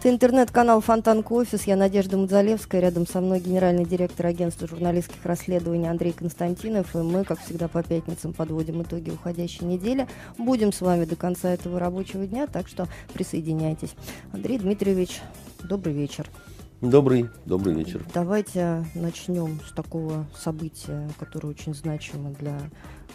Это интернет-канал Фонтанка Офис. Я Надежда Мудзалевская. Рядом со мной генеральный директор агентства журналистских расследований Андрей Константинов. И мы, как всегда, по пятницам подводим итоги уходящей недели. Будем с вами до конца этого рабочего дня, так что присоединяйтесь. Андрей Дмитриевич, добрый вечер. Добрый, добрый вечер. Давайте начнем с такого события, которое очень значимо для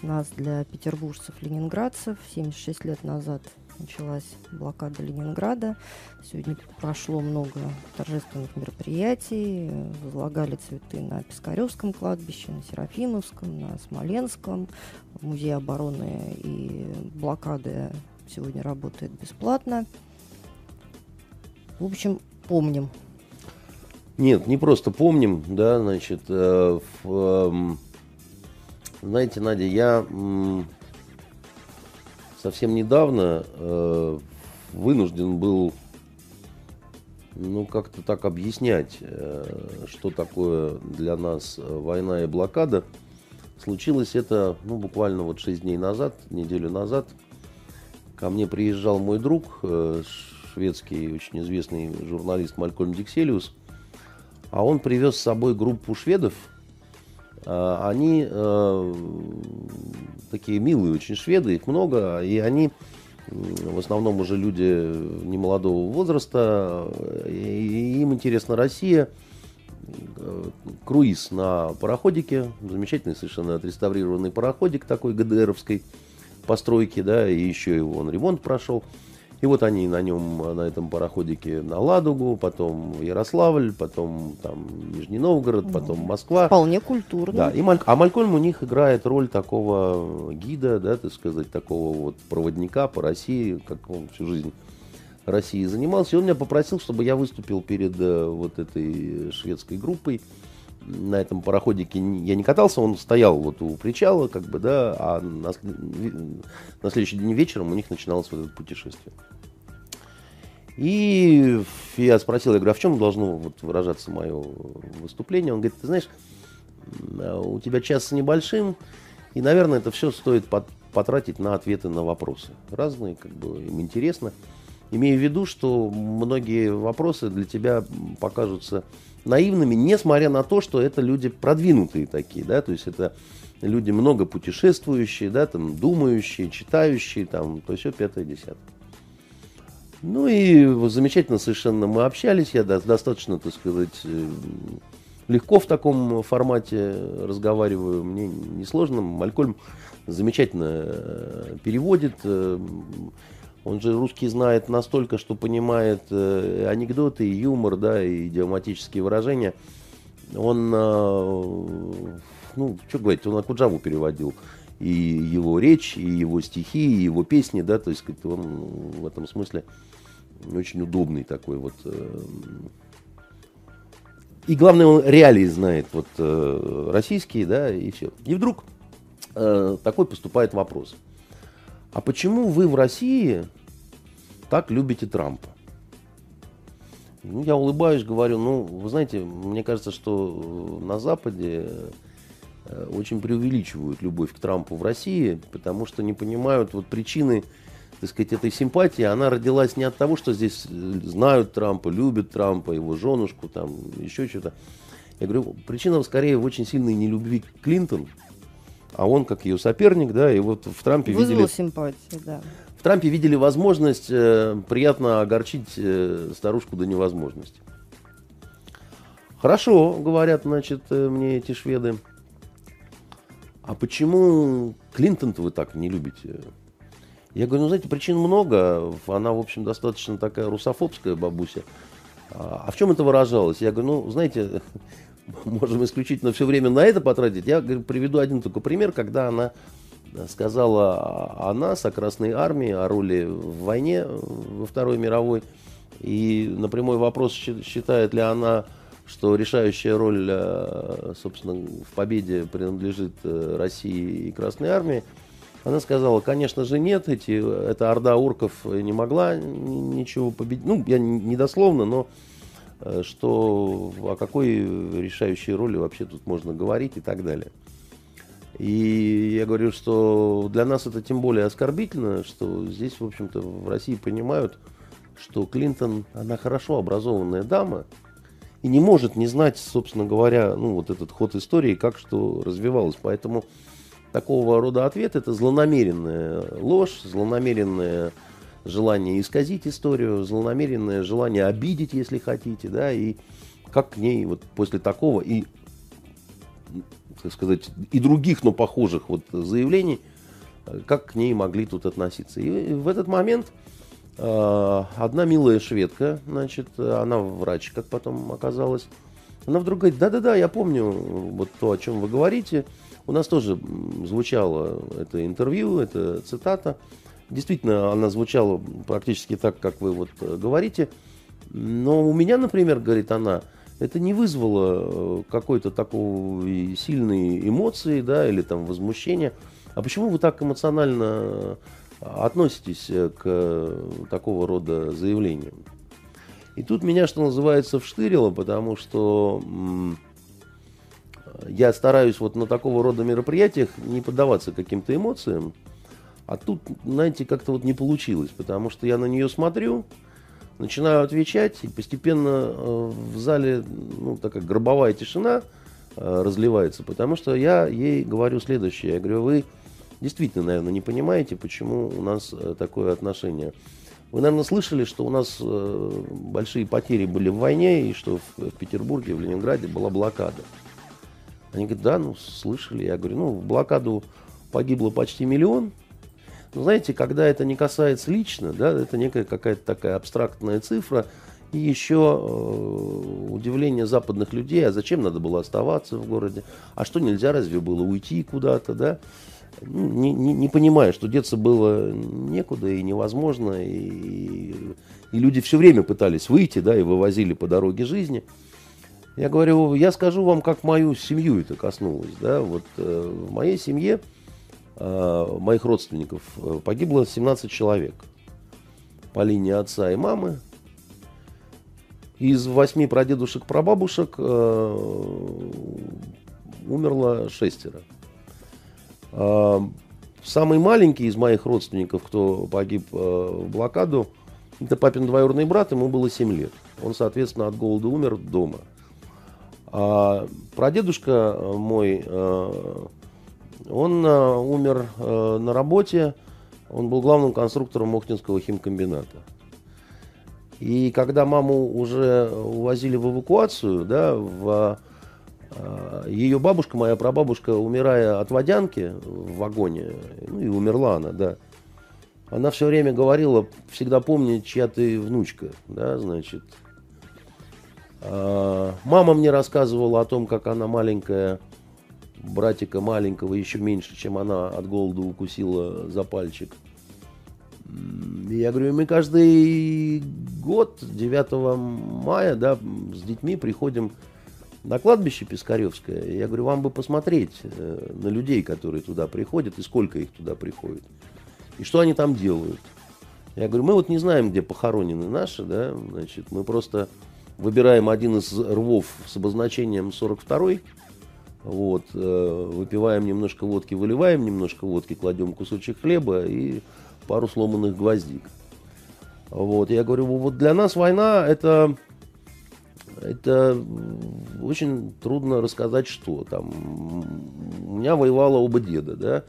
нас, для петербуржцев, ленинградцев. 76 лет назад началась блокада Ленинграда. Сегодня прошло много торжественных мероприятий. Возлагали цветы на Пискаревском кладбище, на Серафимовском, на Смоленском. Музей обороны и блокады сегодня работает бесплатно. В общем, помним. Нет, не просто помним, да, значит, э, в, э, знаете, Надя, я совсем недавно э, вынужден был, ну, как-то так объяснять, э, что такое для нас война и блокада. Случилось это, ну, буквально вот 6 дней назад, неделю назад. Ко мне приезжал мой друг, э, шведский очень известный журналист Малькольм Дикселиус, а он привез с собой группу шведов – они э, такие милые очень шведы, их много, и они в основном уже люди немолодого возраста, и им интересна Россия. Э, круиз на пароходике, замечательный совершенно отреставрированный пароходик такой ГДРовской постройки, да, и еще его он ремонт прошел. И вот они на нем, на этом пароходике на Ладугу, потом в Ярославль, потом там Нижний Новгород, потом Москва. Вполне культурно. Да, и Маль... а Малькольм у них играет роль такого гида, да, так сказать, такого вот проводника по России, как он всю жизнь России занимался. И он меня попросил, чтобы я выступил перед э, вот этой шведской группой на этом пароходике я не катался, он стоял вот у причала, как бы, да, а на, на следующий день вечером у них начиналось вот это путешествие. И я спросил, я говорю, а в чем должно вот выражаться мое выступление? Он говорит, ты знаешь, у тебя час с небольшим, и, наверное, это все стоит потратить на ответы на вопросы. Разные, как бы, им интересно. Имея в виду, что многие вопросы для тебя покажутся наивными, несмотря на то, что это люди продвинутые такие, да, то есть это люди много путешествующие, да, там, думающие, читающие, там, то все пятое, десятое. Ну и замечательно совершенно мы общались, я достаточно, так сказать, э, легко в таком формате разговариваю, мне несложно. Малькольм замечательно э, переводит, э, он же русский знает настолько, что понимает э, анекдоты, юмор, да, и идиоматические выражения. Он, э, ну, что говорить, он Акуджаву переводил. И его речь, и его стихи, и его песни, да, то есть он в этом смысле очень удобный такой вот. Э, и главное, он реалии знает, вот э, российские, да, и все. И вдруг э, такой поступает вопрос. А почему вы в России так любите Трампа? Ну, я улыбаюсь, говорю, ну, вы знаете, мне кажется, что на Западе э, очень преувеличивают любовь к Трампу в России, потому что не понимают вот причины, так сказать, этой симпатии. Она родилась не от того, что здесь э, знают Трампа, любят Трампа, его женушку, там, еще что-то. Я говорю, причина скорее в очень сильной нелюбви к Клинтон, а он как ее соперник, да, и вот в Трампе Вызвал видели... симпатию, да. В Трампе видели возможность э, приятно огорчить э, старушку до невозможности. Хорошо, говорят, значит, э, мне эти шведы. А почему Клинтон-то вы так не любите? Я говорю, ну, знаете, причин много. Она, в общем, достаточно такая русофобская бабуся. А, а в чем это выражалось? Я говорю, ну, знаете, можем исключительно все время на это потратить. Я приведу один только пример, когда она сказала о нас, о Красной Армии, о роли в войне во Второй мировой. И на прямой вопрос, считает ли она, что решающая роль, э, собственно, в победе принадлежит э, России и Красной Армии, она сказала, конечно же нет, эти, эта орда урков не могла ничего победить. Ну, я не дословно, но Э, что о какой решающей роли вообще тут можно говорить и так далее. И я говорю, что для нас это тем более оскорбительно, что здесь, в общем-то, в России понимают, что Клинтон, она хорошо образованная дама, и не может не знать, собственно говоря, ну, вот этот ход истории, как что развивалось. Поэтому такого рода ответ – это злонамеренная ложь, злонамеренное желание исказить историю, злонамеренное желание обидеть, если хотите, да, и как к ней вот после такого и, так сказать, и других, но похожих вот заявлений, как к ней могли тут относиться. И в этот момент э, одна милая шведка, значит, она врач, как потом оказалось, она вдруг говорит, да-да-да, я помню вот то, о чем вы говорите, у нас тоже звучало это интервью, это цитата. Действительно, она звучала практически так, как вы вот э, говорите. Но у меня, например, говорит она, это не вызвало э, какой-то такой сильной эмоции, да, или там возмущения. А почему вы так эмоционально э, относитесь к такого рода заявлениям? И тут меня, что называется, вштырило, потому что я стараюсь вот на такого рода мероприятиях не поддаваться каким-то эмоциям. А тут, знаете, как-то вот не получилось, потому что я на нее смотрю, начинаю отвечать, и постепенно э, в зале ну, такая гробовая тишина э, разливается, потому что я ей говорю следующее. Я говорю, вы действительно, наверное, не понимаете, почему у нас э, такое отношение. Вы, наверное, слышали, что у нас большие потери были в войне, и что в Петербурге, в Ленинграде была блокада. Они говорят, да, ну, слышали. Я говорю, ну, в блокаду погибло почти миллион. Знаете, когда это не касается лично, да, это некая какая-то такая абстрактная цифра, и еще э, удивление западных людей, а зачем надо было оставаться в городе, а что нельзя разве было уйти куда-то, да, ну, не, не, не понимая, что деться было некуда и невозможно, и, и люди все время пытались выйти, да, и вывозили по дороге жизни – я говорю, я скажу вам, как мою семью это коснулось. Да? Вот, э, в моей семье, моих родственников, э, погибло 17 человек по линии отца и мамы. Из восьми прадедушек-прабабушек э, умерло шестеро. Э, самый маленький из моих родственников, кто погиб э, в блокаду, это папин двоюродный брат, ему было 7 лет. Он, соответственно, от голода умер дома. А прадедушка мой, э, он э, умер э, на работе, он был главным конструктором Мохтинского химкомбината. И когда маму уже увозили в эвакуацию, да, в, ее бабушка, моя прабабушка, умирая от водянки в вагоне, ну и умерла она, да, она все время говорила, всегда помни, чья ты внучка, да, значит, а, мама мне рассказывала о том, как она маленькая, братика маленького, еще меньше, чем она от голода укусила за пальчик. Я говорю, мы каждый год, 9 мая, да, с детьми приходим на кладбище Пискаревское. Я говорю, вам бы посмотреть э, на людей, которые туда приходят, и сколько их туда приходит. И что они там делают. Я говорю, мы вот не знаем, где похоронены наши, да, значит, мы просто выбираем один из рвов с обозначением 42 вот, э, выпиваем немножко водки, выливаем немножко водки, кладем кусочек хлеба и пару сломанных гвоздик. Вот, я говорю, вот для нас война это, это очень трудно рассказать, что там. У меня воевало оба деда, да,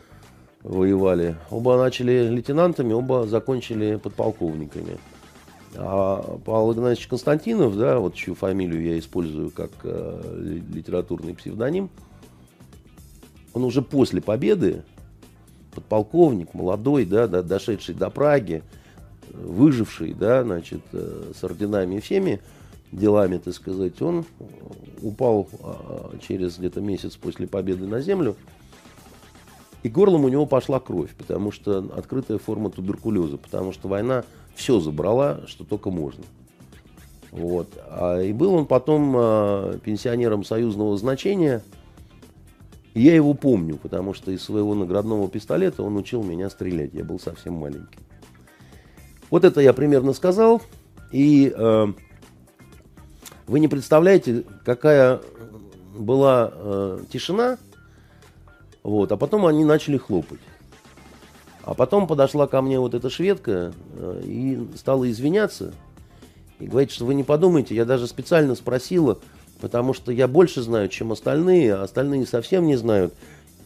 воевали. Оба начали лейтенантами, оба закончили подполковниками. А Павел Игнатьевич Константинов, да, вот чью фамилию я использую как э, литературный псевдоним, он уже после победы, подполковник, молодой, да, да, дошедший до Праги, выживший, да, значит, э, с орденами и всеми делами, так сказать, он упал э, через где-то месяц после победы на землю, и горлом у него пошла кровь, потому что открытая форма туберкулеза, потому что война все забрала, что только можно. Вот. А, и был он потом а, пенсионером союзного значения. Я его помню, потому что из своего наградного пистолета он учил меня стрелять. Я был совсем маленький. Вот это я примерно сказал. И э, вы не представляете, какая была э, тишина. Вот, а потом они начали хлопать. А потом подошла ко мне вот эта шведка э, и стала извиняться. И говорит, что вы не подумайте, я даже специально спросила, потому что я больше знаю, чем остальные, а остальные совсем не знают.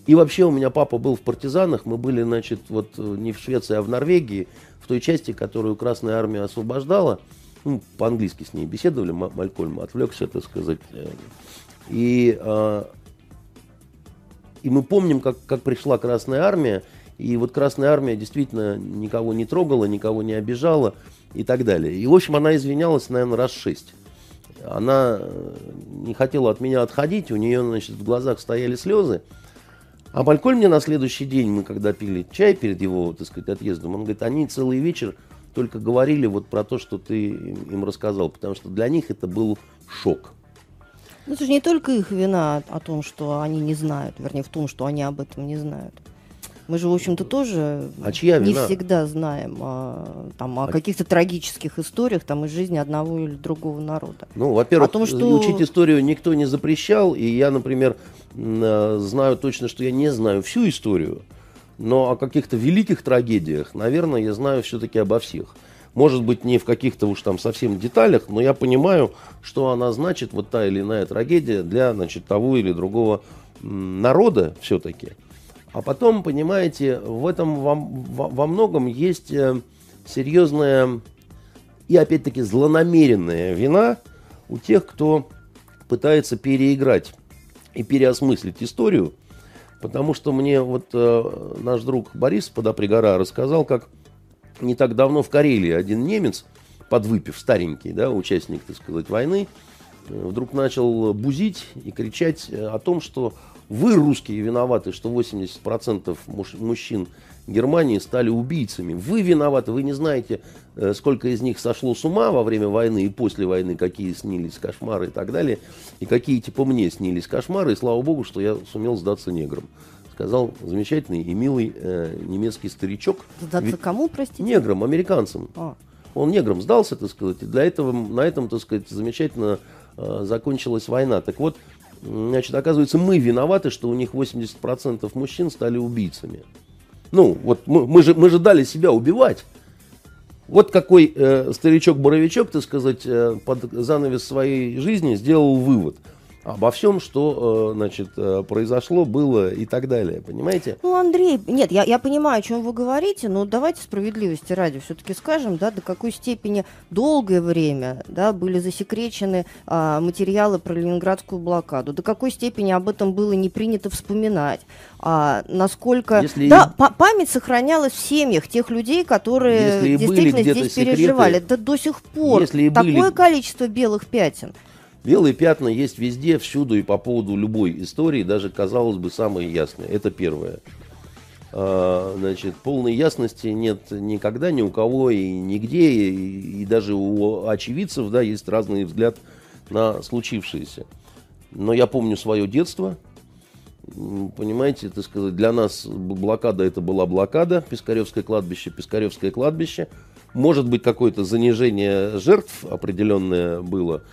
И вообще у меня папа был в партизанах, мы были, значит, вот э, не в Швеции, а в Норвегии, в той части, которую Красная Армия освобождала. Ну, по-английски с ней беседовали, Малькольм отвлекся, так сказать. И, э, и мы помним, как, как пришла Красная Армия, и вот Красная Армия действительно никого не трогала, никого не обижала и так далее. И, в общем, она извинялась, наверное, раз шесть. Она э, не хотела от меня отходить, у нее, значит, в глазах стояли слезы. А Малькольм мне на следующий день, мы когда пили чай перед его, так сказать, отъездом, он говорит, они целый вечер только говорили вот про то, что ты им рассказал, потому что для них это был шок. Ну, это же не только их вина о том, что они не знают, вернее, в том, что они об этом не знают. Мы же, в общем-то, тоже а чья не вина? всегда знаем а, там, о а... каких-то трагических историях там, из жизни одного или другого народа. Ну, во-первых, том, что... учить историю никто не запрещал, и я, например, э, знаю точно, что я не знаю всю историю, но о каких-то великих трагедиях, наверное, я знаю все-таки обо всех. Может быть, не в каких-то уж там совсем деталях, но я понимаю, что она значит, вот та или иная трагедия для значит, того или другого народа все-таки. А потом, понимаете, в этом во, во, во многом есть э, серьезная и, опять-таки, злонамеренная вина у тех, кто пытается переиграть и переосмыслить историю. Потому что мне вот э, наш друг Борис Подопригора рассказал, как не так давно в Карелии один немец, подвыпив, старенький, да, участник, так сказать, войны, э, вдруг начал бузить и кричать о том, что вы, русские, виноваты, что 80% мужчин Германии стали убийцами. Вы виноваты, вы не знаете, э, сколько из них сошло с ума во время войны и после войны, какие снились кошмары и так далее, и какие типа мне снились кошмары, и слава богу, что я сумел сдаться неграм. Сказал замечательный и милый э, немецкий старичок. Сдаться Ведь кому, простите? Неграм, американцам. А. Он неграм сдался, так сказать, и для этого, на этом, так сказать, замечательно э, закончилась война. Так вот, Значит, оказывается, мы виноваты, что у них 80% мужчин стали убийцами. Ну, вот мы, мы, же, мы же дали себя убивать. Вот какой э, старичок-боровичок, так сказать, э, под занавес своей жизни сделал вывод – обо всем, что, э, значит, э, произошло, было и так далее, понимаете? Ну, Андрей, нет, я, я понимаю, о чем вы говорите, но давайте справедливости ради все-таки скажем, да, до какой степени долгое время, да, были засекречены а, материалы про ленинградскую блокаду, до какой степени об этом было не принято вспоминать, а, насколько, Если да, и... память сохранялась в семьях тех людей, которые Если действительно здесь секреты, переживали, да до сих пор Если такое были... количество белых пятен. Белые пятна есть везде, всюду и по поводу любой истории, даже, казалось бы, самые ясные. Это первое. А, значит, полной ясности нет никогда ни у кого и нигде, и, и даже у очевидцев, да, есть разный взгляд на случившееся. Но я помню свое детство, понимаете, так сказать, для нас блокада это была блокада, Пискаревское кладбище, Пискаревское кладбище. Может быть, какое-то занижение жертв определенное было,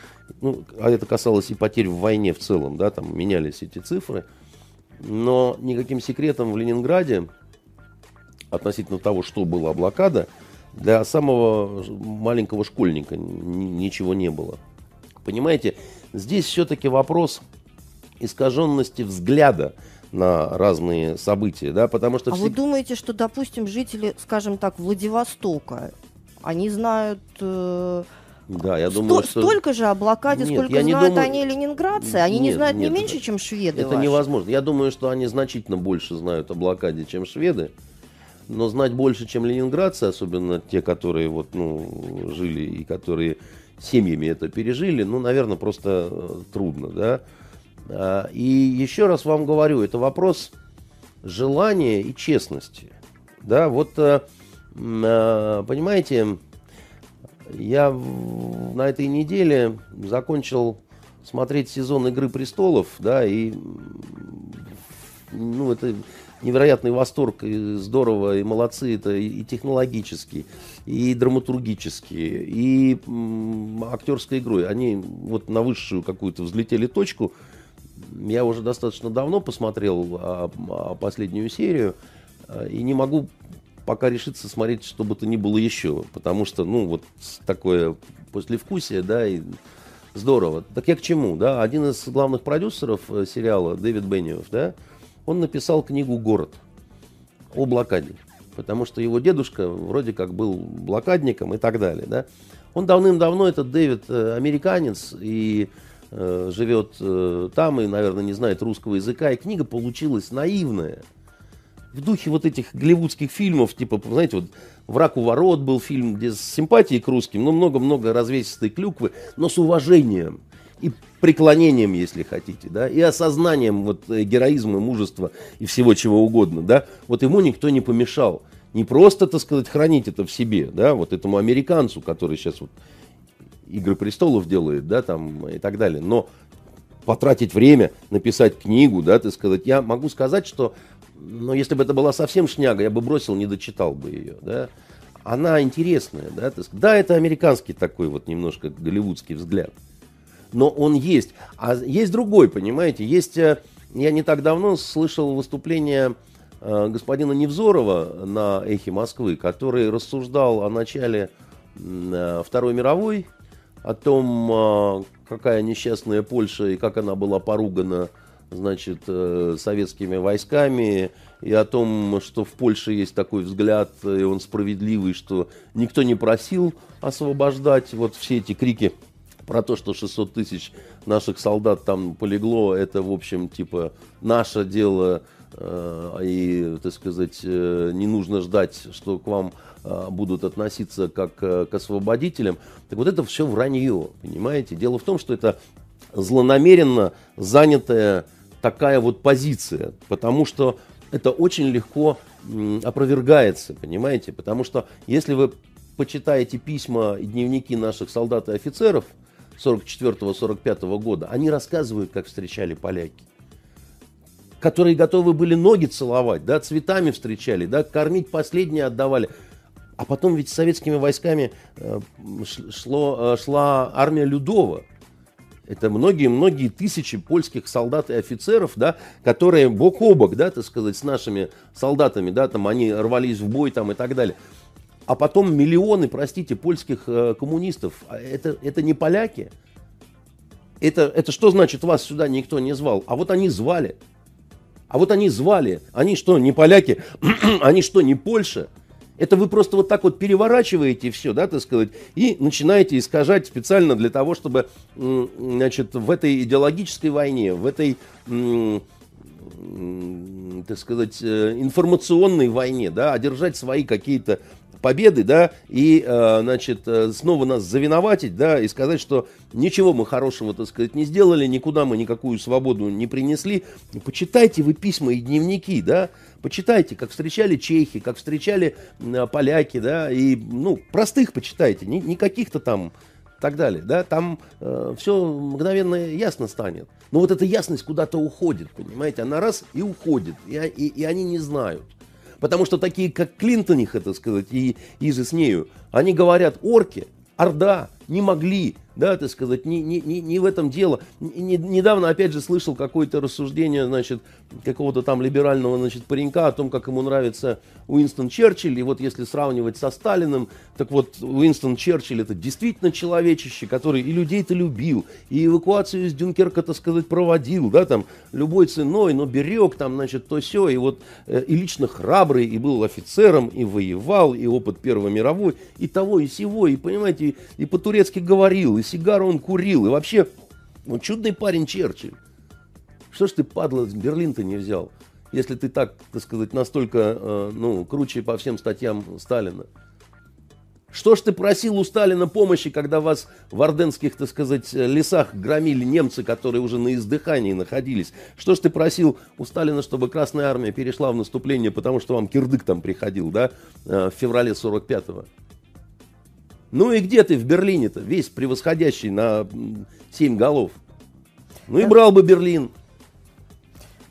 ну, а это касалось и потерь в войне в целом, да, там менялись эти цифры. Но никаким секретом в Ленинграде относительно того, что была блокада, для самого маленького школьника ничего не было. Понимаете, здесь все-таки вопрос искаженности взгляда на разные события, да, потому что... А все... вы думаете, что, допустим, жители, скажем так, Владивостока, они знают э, да, я думаю, Сто, что... Столько же о блокаде, нет, сколько знают думаю... они ленинградцы. Они нет, не знают нет, не меньше, чем шведы Это ваши. невозможно. Я думаю, что они значительно больше знают о блокаде, чем шведы. Но знать больше, чем ленинградцы, особенно те, которые вот, ну, жили и которые семьями это пережили, ну, наверное, просто э, трудно, да. А, и еще раз вам говорю, это вопрос желания и честности. Да, вот, э, э, понимаете, я на этой неделе закончил смотреть сезон Игры престолов, да, и ну, это невероятный восторг, и здорово, и молодцы, это и технологически, и драматургически, и м, актерской игрой. Они вот на высшую какую-то взлетели точку. Я уже достаточно давно посмотрел а, а, последнюю серию, а, и не могу пока решится смотреть, что бы то ни было еще. Потому что, ну, вот такое послевкусие, да, и здорово. Так я к чему, да? Один из главных продюсеров э, сериала, Дэвид Бенниов, да, он написал книгу «Город» о блокаде. Потому что его дедушка вроде как был блокадником и так далее, да. Он давным-давно, этот Дэвид, э, американец, и э, живет э, там, и, наверное, не знает русского языка. И книга получилась наивная. В духе вот этих голливудских фильмов, типа, знаете, вот «Враг у ворот» был фильм, где с симпатией к русским, но много-много развесистой клюквы, но с уважением и преклонением, если хотите, да, и осознанием вот э, героизма, мужества и всего чего угодно, да, вот ему никто не помешал. Не просто, так сказать, хранить это в себе, да, вот этому американцу, который сейчас вот Игры престолов делает, да, там и так далее, но потратить время, написать книгу, да, так сказать, я могу сказать, что, ну, если бы это была совсем шняга, я бы бросил, не дочитал бы ее, да, она интересная, да, да, это американский такой вот немножко голливудский взгляд, но он есть. А есть другой, понимаете, есть, э, я не так давно слышал выступление э, господина Невзорова на «Эхе Москвы», который рассуждал о начале э, Второй мировой, о том, какая несчастная Польша и как она была поругана значит, советскими войсками, и о том, что в Польше есть такой взгляд, и он справедливый, что никто не просил освобождать вот все эти крики про то, что 600 тысяч наших солдат там полегло, это, в общем, типа, наше дело, э, и, так сказать, э, не нужно ждать, что к вам э, будут относиться как э, к освободителям. Так вот это все вранье, понимаете? Дело в том, что это злонамеренно занятая такая вот позиция, потому что это очень легко опровергается, понимаете? Потому что если вы почитаете письма и дневники наших солдат и офицеров – 44-45 года, они рассказывают, как встречали поляки. Которые готовы были ноги целовать, да, цветами встречали, да, кормить последние отдавали. А потом ведь с советскими войсками э, шло, э, шла армия Людова. Это многие-многие тысячи польских солдат и офицеров, да, которые бок о бок, да, так сказать, с нашими солдатами, да, там они рвались в бой там и так далее а потом миллионы, простите, польских э, коммунистов. А это, это не поляки. Это, это что значит, вас сюда никто не звал? А вот они звали. А вот они звали. Они что, не поляки? они что, не Польша? Это вы просто вот так вот переворачиваете все, да, так сказать, и начинаете искажать специально для того, чтобы, значит, в этой идеологической войне, в этой, так сказать, э, информационной войне, да, одержать свои какие-то победы, да, и, э, значит, э, снова нас завиноватить, да, и сказать, что ничего мы хорошего, так сказать, не сделали, никуда мы никакую свободу не принесли. Почитайте вы письма и дневники, да, почитайте, как встречали чехи, как встречали э, поляки, да, и, ну, простых почитайте, не каких-то там так далее, да, там э, все мгновенно ясно станет. Но вот эта ясность куда-то уходит, понимаете, она раз и уходит, и, и, и они не знают. Потому что такие, как Клинтоних, это сказать, и Изы с нею, они говорят орки, орда, не могли, да, так сказать, не, не, не, не в этом дело. Не, недавно, опять же, слышал какое-то рассуждение, значит, какого-то там либерального, значит, паренька о том, как ему нравится Уинстон Черчилль, и вот если сравнивать со Сталиным, так вот, Уинстон Черчилль это действительно человечище, который и людей-то любил, и эвакуацию из Дюнкерка, так сказать, проводил, да, там, любой ценой, но берег там, значит, то все, и вот, э, и лично храбрый, и был офицером, и воевал, и опыт Первой мировой, и того, и сего, и, понимаете, и, по-турецки говорил, и сигару он курил, и вообще, ну, чудный парень Черчилль. Что ж ты, падла, Берлин-то не взял, если ты так, так сказать, настолько, э, ну, круче по всем статьям Сталина? Что ж ты просил у Сталина помощи, когда вас в орденских, так сказать, лесах громили немцы, которые уже на издыхании находились? Что ж ты просил у Сталина, чтобы Красная Армия перешла в наступление, потому что вам кирдык там приходил, да, э, в феврале 45-го? Ну и где ты в Берлине-то, весь превосходящий на 7 голов? Ну и брал бы Берлин.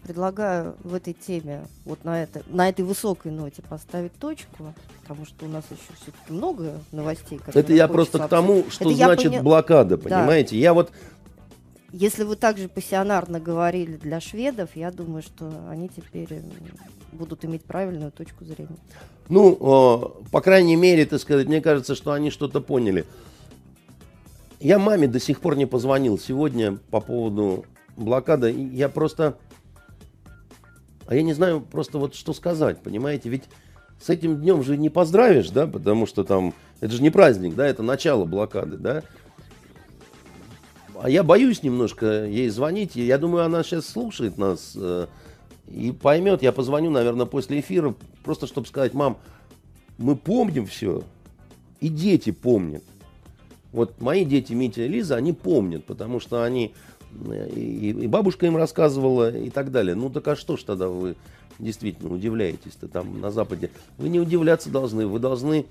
Предлагаю в этой теме, вот на, это, на этой высокой ноте поставить точку, потому что у нас еще все-таки много новостей. Это я просто к тому, что это значит поня... блокада, понимаете? Да. Я вот Если вы также пассионарно говорили для шведов, я думаю, что они теперь будут иметь правильную точку зрения. Ну, э, по крайней мере, так сказать, мне кажется, что они что-то поняли. Я маме до сих пор не позвонил сегодня по поводу блокады. Я просто... А я не знаю просто вот что сказать, понимаете? Ведь с этим днем же не поздравишь, да, потому что там... Это же не праздник, да, это начало блокады, да. А я боюсь немножко ей звонить. Я думаю, она сейчас слушает нас э, и поймет. Я позвоню, наверное, после эфира, просто чтобы сказать, мам, мы помним все, и дети помнят. Вот мои дети, Митя и Лиза, они помнят, потому что они, и, и бабушка им рассказывала и так далее. Ну так а что ж тогда вы действительно удивляетесь-то там на Западе? Вы не удивляться должны, вы должны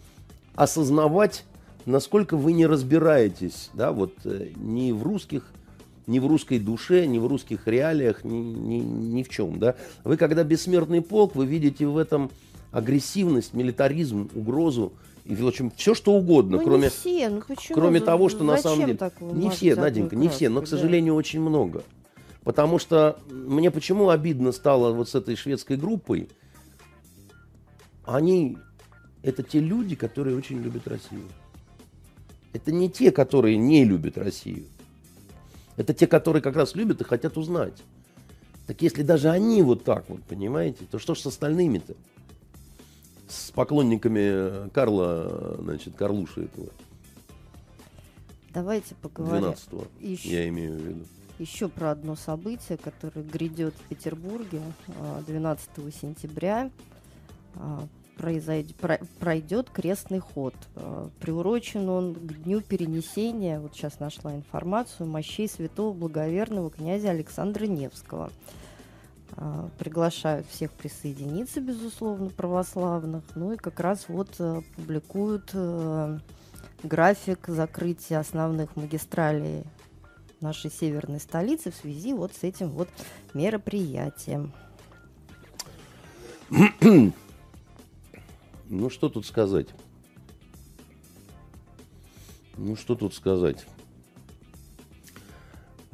осознавать, насколько вы не разбираетесь, да, вот э, ни в русских, ни в русской душе, ни в русских реалиях, ни, ни, ни в чем, да. Вы когда бессмертный полк, вы видите в этом агрессивность, милитаризм, угрозу, и, в общем, все что угодно, ну, кроме, все. Ну, почему? кроме того, что на самом деле... Не все, Наденька, не все, но, к сожалению, да. очень много. Потому что мне почему обидно стало вот с этой шведской группой, они, это те люди, которые очень любят Россию. Это не те, которые не любят Россию. Это те, которые как раз любят и хотят узнать. Так если даже они вот так вот, понимаете, то что ж с остальными-то? С поклонниками Карла, значит, Карлуши этого. Давайте поговорим. 12 еще, я имею в виду. Еще про одно событие, которое грядет в Петербурге 12 а, сентября. А, произойдет, пройдет крестный ход. Э, приурочен он к дню перенесения, вот сейчас нашла информацию, мощей святого благоверного князя Александра Невского. Э, приглашают всех присоединиться, безусловно, православных. Ну и как раз вот э, публикуют график закрытия основных магистралей нашей северной столицы в связи вот с этим вот мероприятием. Ну, что тут сказать? Ну, что тут сказать?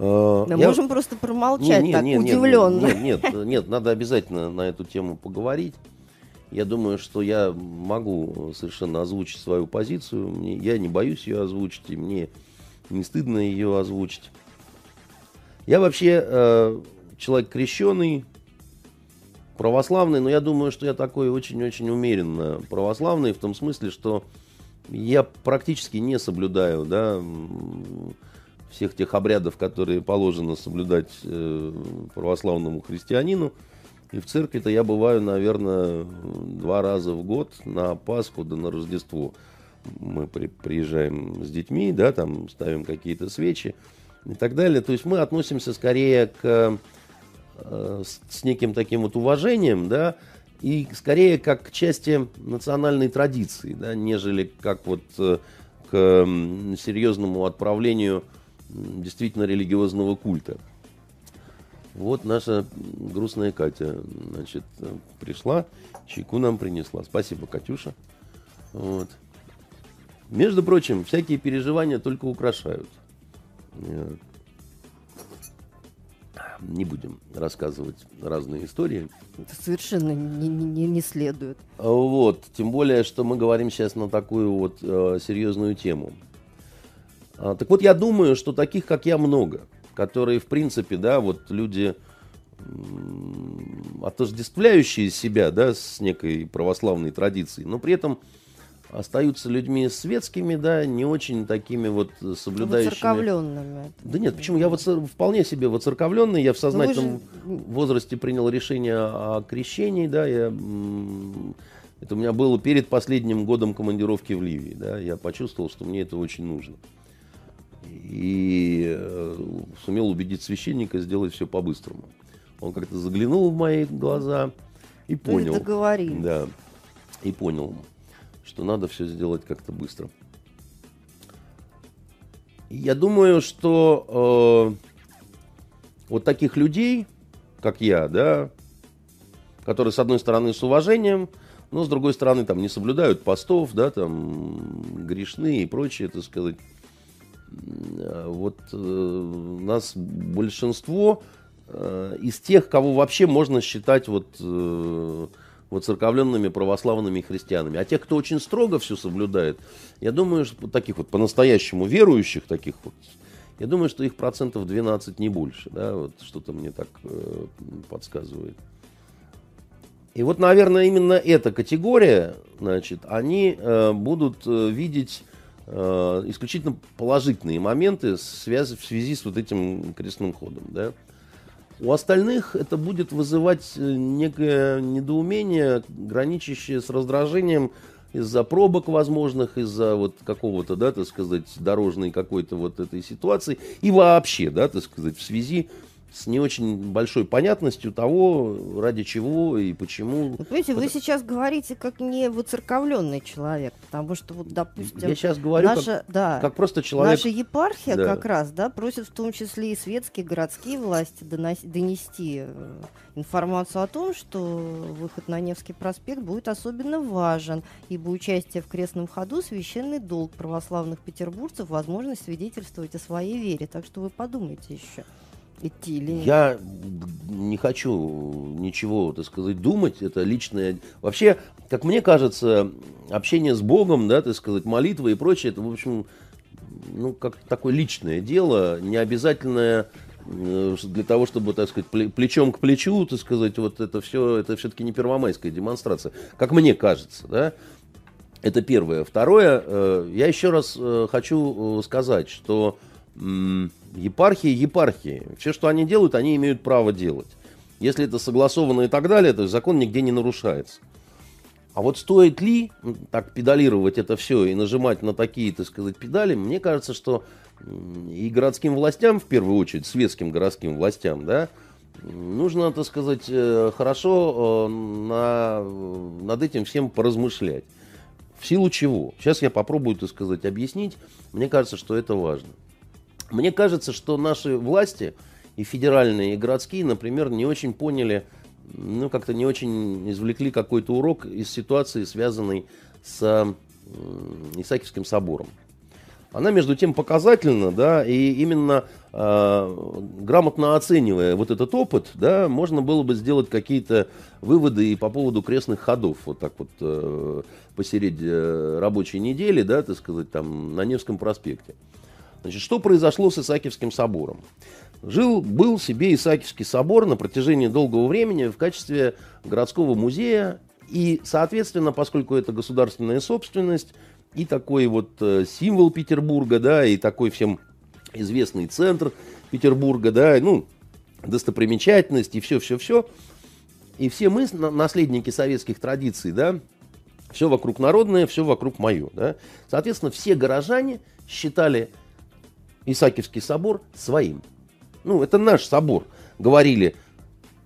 А, Мы я... можем просто промолчать не, не, так не, удивленно. Нет, нет, нет, нет, надо обязательно на эту тему поговорить. Я думаю, что я могу совершенно озвучить свою позицию. Мне, я не боюсь ее озвучить, и мне не стыдно ее озвучить. Я вообще э, человек крещеный, православный, но я думаю, что я такой очень-очень умеренно православный, в том смысле, что я практически не соблюдаю, да, всех тех обрядов, которые положено соблюдать э, православному христианину. И в церкви-то я бываю, наверное, два раза в год на Пасху да на Рождество. Мы при, приезжаем с детьми, да, там ставим какие-то свечи и так далее. То есть мы относимся скорее к Э, с, с неким таким вот уважением, да, и скорее как к части национальной традиции, да, нежели как вот э, к серьезному отправлению действительно религиозного культа. Вот наша грустная Катя, значит, пришла, чайку нам принесла. Спасибо, Катюша. Вот. Между прочим, всякие переживания только украшают не будем рассказывать разные истории. Это совершенно не, не, не следует. Вот, тем более, что мы говорим сейчас на такую вот э, серьезную тему. А, так вот, я думаю, что таких, как я, много, которые, в принципе, да, вот люди отождествляющие себя, да, с некой православной традицией, но при этом остаются людьми светскими, да, не очень такими вот соблюдающими. Воцерковленными. Да нет, почему? Я вот вполне себе воцерковленный, я в ну, сознательном же... возрасте принял решение о крещении, да, я... Это у меня было перед последним годом командировки в Ливии, да, я почувствовал, что мне это очень нужно. И э, сумел убедить священника сделать все по-быстрому. Он как-то заглянул в мои глаза и понял. договорились. Да, и понял что надо все сделать как-то быстро. Я думаю, что э, вот таких людей, как я, да, которые, с одной стороны, с уважением, но, с другой стороны, там, не соблюдают постов, да, там, грешны и прочее, так сказать, вот э, нас большинство э, из тех, кого вообще можно считать вот э, воцерковленными православными христианами. А тех, кто очень строго все соблюдает, я думаю, что таких вот по-настоящему верующих, таких вот, я думаю, что их процентов 12 не больше, да, вот что-то мне так э, подсказывает. И вот, наверное, именно эта категория, значит, они э, будут э, видеть э, исключительно положительные моменты в связи, в связи с вот этим крестным ходом, да. У остальных это будет вызывать э, некое недоумение, граничащее с раздражением из-за пробок возможных, из-за вот какого-то, да, так сказать, дорожной какой-то вот этой ситуации. И вообще, да, так сказать, в связи с не очень большой понятностью того, ради чего и почему. Вот видите, вы сейчас говорите как не выцерковленный человек, потому что вот, допустим, я сейчас говорю наша, как, да, как просто человек. Наша епархия да. как раз, да, просит в том числе и светские, городские власти донести э, информацию о том, что выход на Невский проспект будет особенно важен, ибо участие в крестном ходу священный долг православных петербуржцев, возможность свидетельствовать о своей вере. Так что вы подумайте еще идти или нет? Я не хочу ничего, так сказать, думать. Это личное... Вообще, как мне кажется, общение с Богом, да, так сказать, молитва и прочее, это, в общем, ну, как такое личное дело, не обязательное э, для того, чтобы, так сказать, плечом к плечу, так сказать, вот это все, это все-таки не первомайская демонстрация, как мне кажется, да. Это первое. Второе, э, я еще раз э, хочу сказать, что епархии епархии. Все, что они делают, они имеют право делать. Если это согласовано и так далее, то закон нигде не нарушается. А вот стоит ли так педалировать это все и нажимать на такие, так сказать, педали, мне кажется, что и городским властям, в первую очередь, светским городским властям, да, нужно, так сказать, э, хорошо э, на, над этим всем поразмышлять. В силу чего? Сейчас я попробую, так сказать, объяснить. Мне кажется, что это важно. Мне кажется, что наши власти, и федеральные, и городские, например, не очень поняли, ну, как-то не очень извлекли какой-то урок из ситуации, связанной с Исаакиевским собором. Она, между тем, показательна, да, и именно э, грамотно оценивая вот этот опыт, да, можно было бы сделать какие-то выводы и по поводу крестных ходов, вот так вот э, посередине э, рабочей недели, да, так сказать, там, на Невском проспекте. Значит, что произошло с Исаакиевским собором? Жил, был себе Исаакиевский собор на протяжении долгого времени в качестве городского музея. И, соответственно, поскольку это государственная собственность и такой вот э, символ Петербурга, да, и такой всем известный центр Петербурга, да, ну, достопримечательность и все-все-все. И все мы, наследники советских традиций, да, все вокруг народное, все вокруг мое, да. Соответственно, все горожане считали Исаакиевский собор своим. Ну, это наш собор. Говорили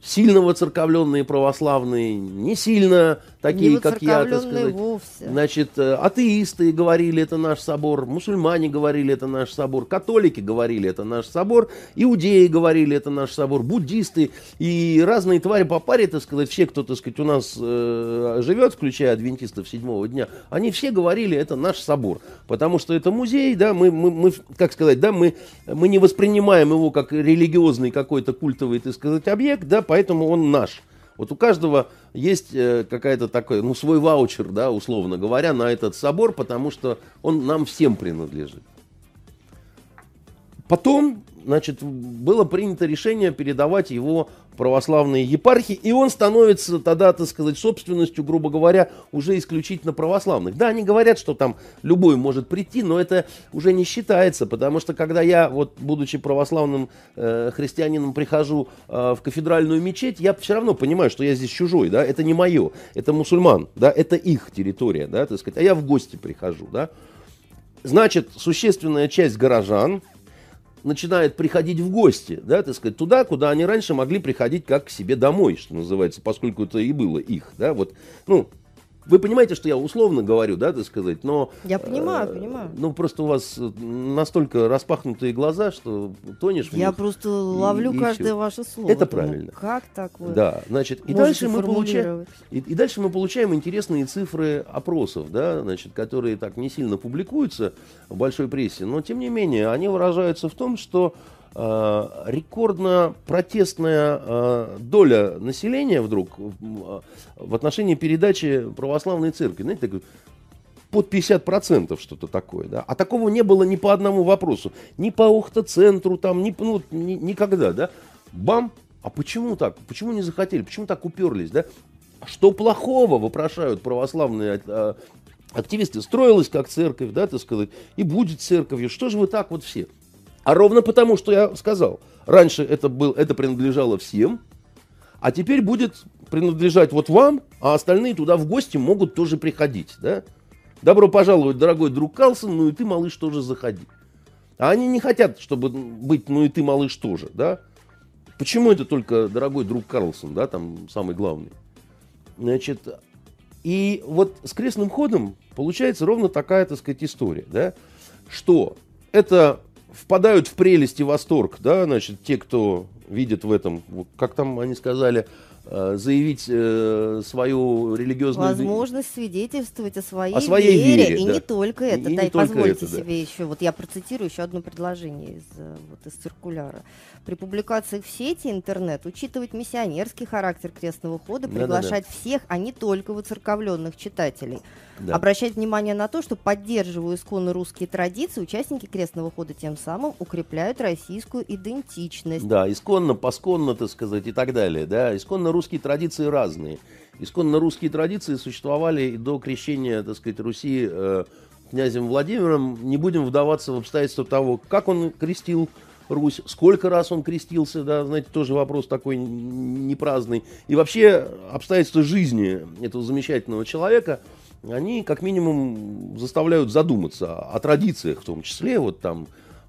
сильно воцерковленные православные, не сильно такие, не как я, так сказать. Вовсе. Значит, э, атеисты говорили, это наш собор, мусульмане говорили, это наш собор, католики говорили, это наш собор, иудеи говорили, это наш собор, буддисты и разные твари по паре, так сказать, все, кто, так сказать, у нас э, живет, включая адвентистов седьмого дня, они все говорили, это наш собор, потому что это музей, да, мы, мы, мы как сказать, да, мы, мы не воспринимаем его как религиозный какой-то культовый, так сказать, объект, да, поэтому он наш. Вот у каждого есть э, какая-то такой, ну, свой ваучер, да, условно говоря, на этот собор, потому что он нам всем принадлежит. Потом, значит, было принято решение передавать его православные епархии, и он становится тогда, так сказать, собственностью, грубо говоря, уже исключительно православных. Да, они говорят, что там любой может прийти, но это уже не считается, потому что когда я, вот, будучи православным э, христианином, прихожу э, в кафедральную мечеть, я все равно понимаю, что я здесь чужой, да, это не мое, это мусульман, да, это их территория, да, так сказать, а я в гости прихожу, да. Значит, существенная часть горожан, начинает приходить в гости, да, так сказать, туда, куда они раньше могли приходить как к себе домой, что называется, поскольку это и было их, да, вот, ну, вы понимаете, что я условно говорю, да, так сказать, но... Я понимаю, э, понимаю. Ну, просто у вас настолько распахнутые глаза, что тонешь Я них, просто ловлю и, каждое все. ваше слово. Это правильно. Как так вы Да, значит, и дальше, мы получаем, и, и дальше мы получаем интересные цифры опросов, да, значит, которые так не сильно публикуются в большой прессе, но, тем не менее, они выражаются в том, что э, рекордно протестная э, доля населения вдруг э, в отношении передачи православной церкви. Знаете, такой под 50% что-то такое, да. А такого не было ни по одному вопросу. Ни по Охта-центру, там, ни, ну, ни, никогда, да. Бам! А почему так? Почему не захотели? Почему так уперлись, да? Что плохого, вопрошают православные активисты. Строилась как церковь, да, так сказать, и будет церковью. Что же вы так вот все? А ровно потому, что я сказал. Раньше это, был, это принадлежало всем, а теперь будет принадлежать вот вам, а остальные туда в гости могут тоже приходить. Да? Добро пожаловать, дорогой друг Калсон, ну и ты, малыш, тоже заходи. А они не хотят, чтобы быть, ну и ты, малыш, тоже. Да? Почему это только дорогой друг Карлсон, да, там самый главный? Значит, и вот с крестным ходом получается ровно такая, так сказать, история, да, что это впадают в прелесть и восторг, да, значит, те, кто видит в этом, как там они сказали, заявить э, свою религиозную... Возможность свидетельствовать о своей, о своей вере, вере и да. не только это. И, да, и, позвольте это, себе да. еще, вот я процитирую еще одно предложение из, э, вот, из циркуляра. При публикациях в сети интернет учитывать миссионерский характер крестного хода, приглашать да, да, да. всех, а не только выцерковленных читателей. Да. Обращать внимание на то, что поддерживая исконно русские традиции, участники крестного хода тем самым укрепляют российскую идентичность. Да, исконно, посконно, так сказать, и так далее. Да, исконно русские традиции разные. Исконно русские традиции существовали и до крещения, так сказать, Руси э, князем Владимиром. Не будем вдаваться в обстоятельства того, как он крестил Русь, сколько раз он крестился, да, знаете, тоже вопрос такой непраздный. И вообще обстоятельства жизни этого замечательного человека – они как минимум заставляют задуматься о традициях в том числе. Вот там,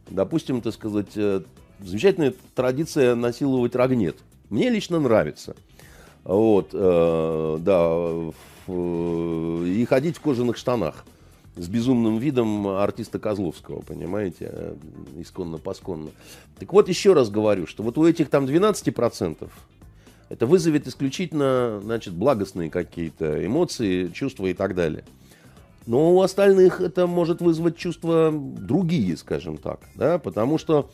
допустим, так сказать, э, замечательная традиция насиловать рогнет. Мне лично нравится. Вот, э, да, э, и ходить в кожаных штанах с безумным видом артиста Козловского, понимаете, э, исконно-посконно. Так вот, еще раз говорю, что вот у этих там 12% это вызовет исключительно, значит, благостные какие-то эмоции, чувства и так далее. Но у остальных это может вызвать чувства другие, скажем так, да, потому что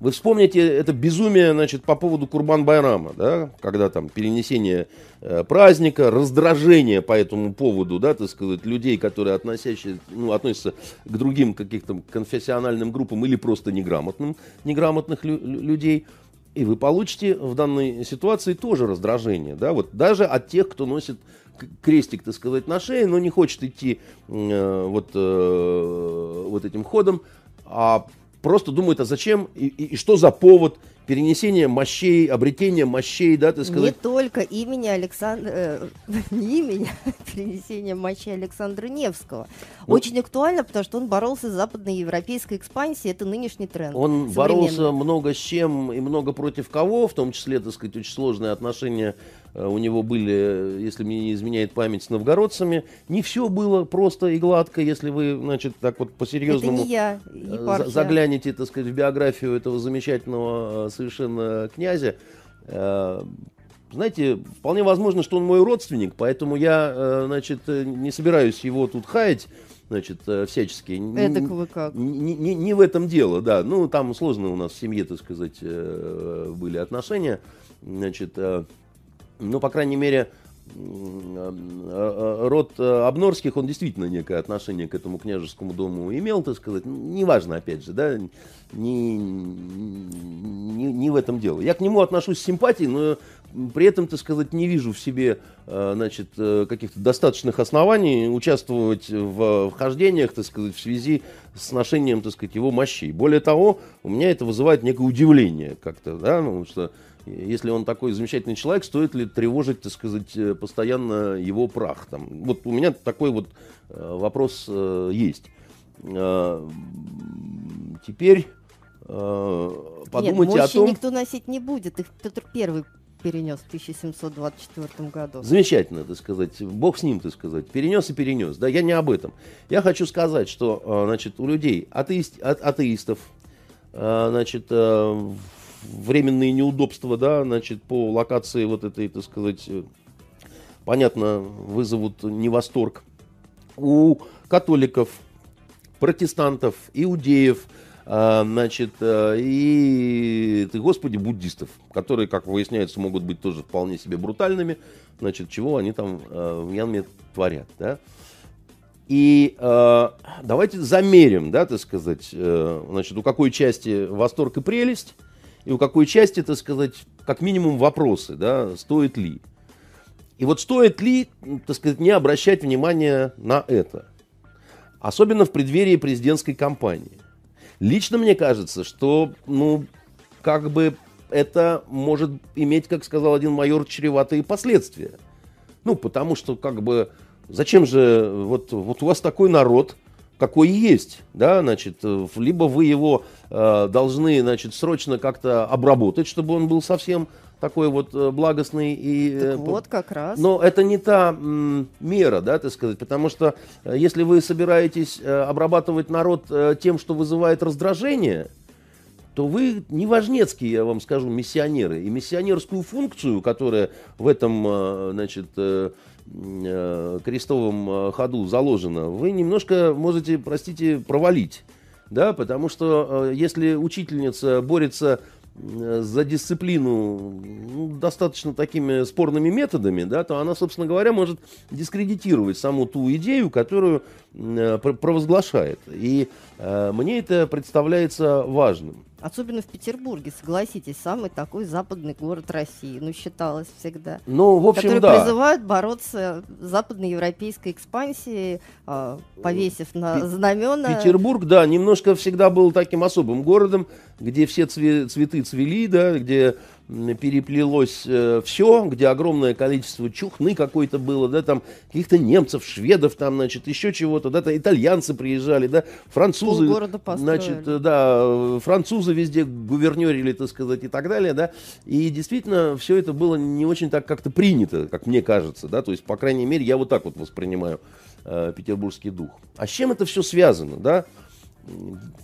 вы вспомните это безумие, значит, по поводу Курбан-Байрама, да, когда там перенесение э, праздника, раздражение по этому поводу, да, так сказать, людей, которые относящие, ну, относятся к другим каких-то конфессиональным группам или просто неграмотным, неграмотных лю- людей – и вы получите в данной ситуации тоже раздражение, да, вот даже от тех, кто носит крестик, так сказать, на шее, но не хочет идти э, вот, э, вот этим ходом, а просто думает, а зачем и, и, и что за повод перенесение мощей, обретение мощей, да, ты сказать. Не только имени Александра, э, не имени, а перенесение мощей Александра Невского. Ну, Очень актуально, потому что он боролся с западноевропейской экспансией, это нынешний тренд. Он боролся много с чем и много против кого, в том числе, так сказать, очень сложные отношения Э, у него были, если мне не изменяет память, с новгородцами. Не все было просто и гладко, если вы, значит, так вот по-серьезному я, э, заглянете, так сказать, в биографию этого замечательного э, совершенно князя. Знаете, вполне возможно, что он мой родственник, поэтому я, значит, не собираюсь его тут хаять, значит, всячески. Это вы как? Не, не, не в этом дело, да. Ну, там сложно у нас в семье, так сказать, были отношения. Значит, ну, по крайней мере, э, э, род э, Обнорских, он действительно некое отношение к этому княжескому дому имел, так сказать. Неважно, опять же, да, не, не, не в этом дело. Я к нему отношусь с симпатией, но при этом, так сказать, не вижу в себе, значит, каких-то достаточных оснований участвовать в вхождениях, так сказать, в связи с ношением, так сказать, его мощей. Более того, у меня это вызывает некое удивление как-то, да, ну, что если он такой замечательный человек, стоит ли тревожить, так сказать, э, постоянно его прах? Там, вот у меня такой вот э, вопрос э, есть. Теперь подумайте Нет, о том... никто носить не будет. Их Петр Первый перенес в 1724 году. Замечательно, так сказать. Бог с ним, так сказать. Перенес и перенес. Да, я не об этом. Я хочу сказать, что, значит, у людей, атеист, а, атеистов, значит, временные неудобства, да, значит, по локации вот этой, так сказать, э, понятно, вызовут невосторг. У католиков, протестантов, иудеев – а, значит, э, и, ты, господи, буддистов, которые, как выясняется, могут быть тоже вполне себе брутальными, значит, чего они там э, в Янме творят, да. И э, давайте замерим, да, так сказать, э, значит, у какой части восторг и прелесть, и у какой части, так сказать, как минимум вопросы, да, стоит ли. И вот стоит ли, так сказать, не обращать внимания на это. Особенно в преддверии президентской кампании. Лично мне кажется, что, ну, как бы это может иметь, как сказал один майор, чреватые последствия. Ну, потому что, как бы, зачем же, вот, вот у вас такой народ, какой есть, да, значит, либо вы его э, должны, значит, срочно как-то обработать, чтобы он был совсем такой вот э, благостный и... Так э, вот как раз. Но это не та м, мера, да, так сказать, потому что э, если вы собираетесь обрабатывать народ тем, что вызывает раздражение, то вы не важнецкие, я вам скажу, миссионеры. И миссионерскую функцию, которая в этом, значит, крестовом ходу заложена, вы немножко можете, простите, провалить. Да, потому что если учительница борется за дисциплину ну, достаточно такими спорными методами, да, то она, собственно говоря, может дискредитировать саму ту идею, которую э, провозглашает. И э, мне это представляется важным. Особенно в Петербурге, согласитесь, самый такой западный город России, ну, считалось всегда. Ну, в общем, который да. призывают бороться западноевропейской экспансией, э, повесив на знамена. Петербург, да, немножко всегда был таким особым городом, где все цветы цвели, да, где переплелось э, все, где огромное количество чухны какой-то было, да, там каких-то немцев, шведов, там, значит, еще чего-то, да, там итальянцы приезжали, да, французы, значит, да, французы везде гувернерили, так сказать, и так далее, да, и действительно все это было не очень так как-то принято, как мне кажется, да, то есть, по крайней мере, я вот так вот воспринимаю э, петербургский дух. А с чем это все связано, да?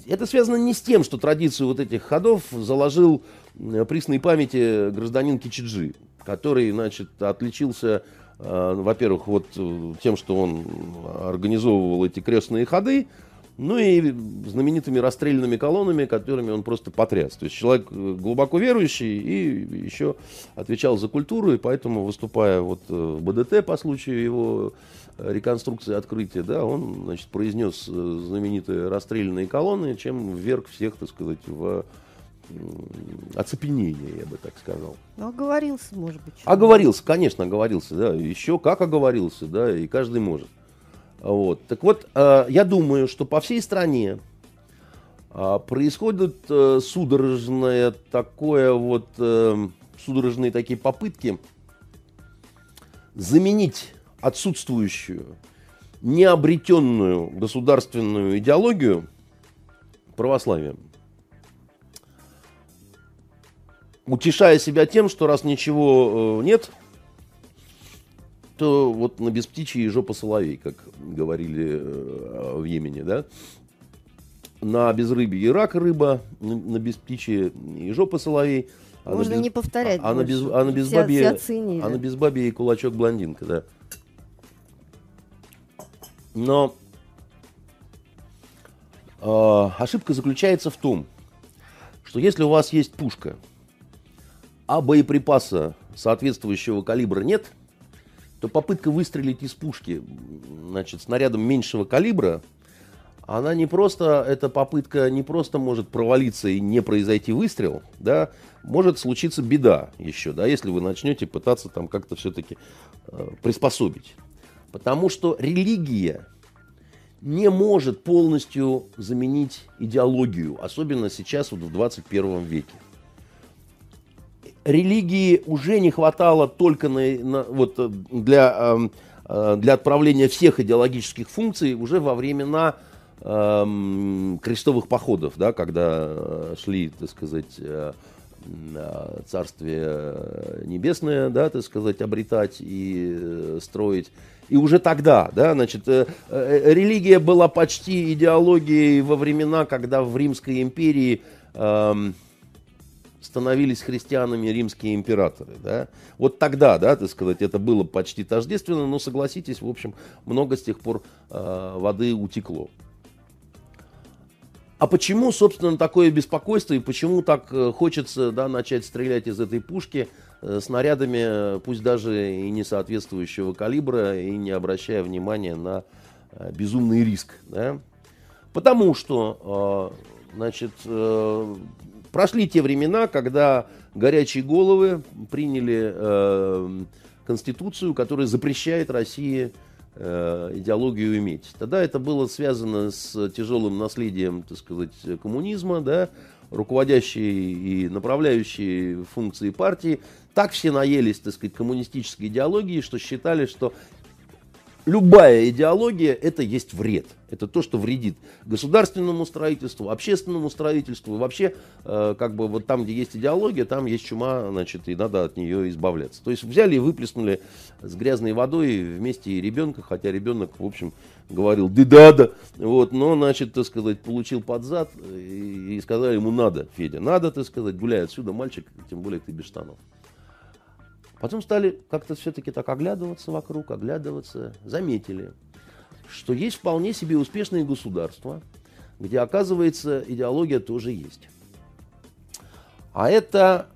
Это связано не с тем, что традицию вот этих ходов заложил э, присной памяти гражданин Кичиджи, который, значит, отличился, э, во-первых, вот э, тем, что он организовывал эти крестные ходы, ну и знаменитыми расстрельными колоннами, которыми он просто потряс. То есть человек глубоко верующий и еще отвечал за культуру, и поэтому, выступая вот в БДТ по случаю его реконструкции открытия, да, он, значит, произнес э, знаменитые расстрелянные колонны, чем вверх всех, так сказать, в оцепенение, я бы так сказал. Ну, оговорился, может быть. Оговорился, конечно, оговорился, да. Еще как оговорился, да, и каждый может. Вот. Так вот, э, я думаю, что по всей стране э, происходит судорожное такое вот, судорожные такие попытки заменить отсутствующую, необретенную государственную идеологию православием. Утешая себя тем, что раз ничего э, нет, то вот на бесптичьи жопа соловей, как говорили э, в Йемене, да. На безрыбье и рак рыба, на бесптичье и жопа соловей. А Можно без, не повторять. А, а, на без, а на безбабье, а на безбабье и кулачок блондинка, да. Но э, ошибка заключается в том, что если у вас есть пушка, а боеприпаса соответствующего калибра нет, то попытка выстрелить из пушки значит, снарядом меньшего калибра, она не просто, эта попытка не просто может провалиться и не произойти выстрел, да, может случиться беда еще, да, если вы начнете пытаться там как-то все-таки э, приспособить. Потому что религия не может полностью заменить идеологию, особенно сейчас вот в 21 веке. Религии уже не хватало только на, на, вот для, э, для отправления всех идеологических функций уже во времена э, крестовых походов, да, когда шли, так сказать, э, э, Царствие Небесное, да, так сказать, обретать и э, строить. И уже тогда, да, значит, э, э, религия была почти идеологией во времена, когда в Римской империи э, становились христианами римские императоры, да. Вот тогда, да, так сказать, это было почти тождественно, но согласитесь, в общем, много с тех пор э, воды утекло. А почему, собственно, такое беспокойство и почему так э, хочется да, начать стрелять из этой пушки э, снарядами, пусть даже и не соответствующего калибра, и не обращая внимания на э, безумный риск? Да? Потому что, значит, прошли те времена, когда горячие головы приняли конституцию, которая запрещает России Э, идеологию иметь. Тогда это было связано с тяжелым наследием, так сказать, коммунизма, да, руководящие и направляющие функции партии. Так все наелись, так сказать, коммунистической идеологии, что считали, что любая идеология – это есть вред. Это то, что вредит государственному строительству, общественному строительству. Вообще, э, как бы вот там, где есть идеология, там есть чума, значит, и надо от нее избавляться. То есть взяли и выплеснули с грязной водой вместе и ребенка, хотя ребенок, в общем, говорил, да да да, вот, но, значит, так сказать, получил под зад и, и сказали ему, надо, Федя, надо, так сказать, гуляй отсюда, мальчик, тем более ты без штанов. Потом стали как-то все-таки так оглядываться вокруг, оглядываться, заметили, что есть вполне себе успешные государства, где, оказывается, идеология тоже есть. А это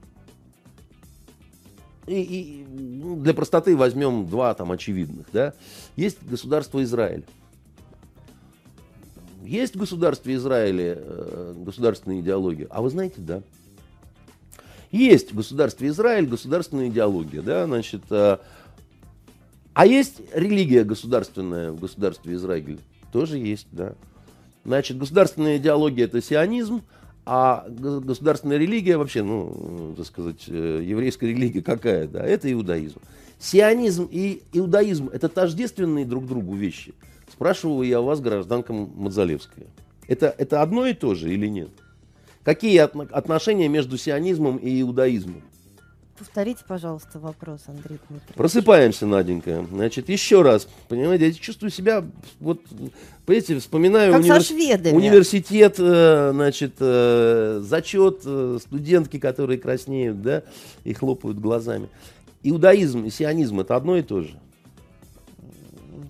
и, и ну, для простоты возьмем два там очевидных. Да? Есть государство Израиль. Есть в государстве Израиля э, государственная идеология? А вы знаете, да. Есть в государстве Израиль государственная идеология, да, значит, э, а есть религия государственная в государстве Израиль? Тоже есть, да. Значит, государственная идеология это сионизм, а государственная религия вообще, ну, так сказать, э, еврейская религия какая, да, это иудаизм. Сионизм и иудаизм это тождественные друг другу вещи. Спрашиваю я вас, гражданка Мадзалевская. Это, это одно и то же или нет? Какие отношения между сионизмом и иудаизмом? Повторите, пожалуйста, вопрос, Андрей Дмитриевич. Просыпаемся, Наденька. Значит, еще раз. Понимаете, я чувствую себя, вот, понимаете, вспоминаю как универс... университет, э, значит, э, зачет, э, студентки, которые краснеют, да, и хлопают глазами. Иудаизм и сионизм это одно и то же?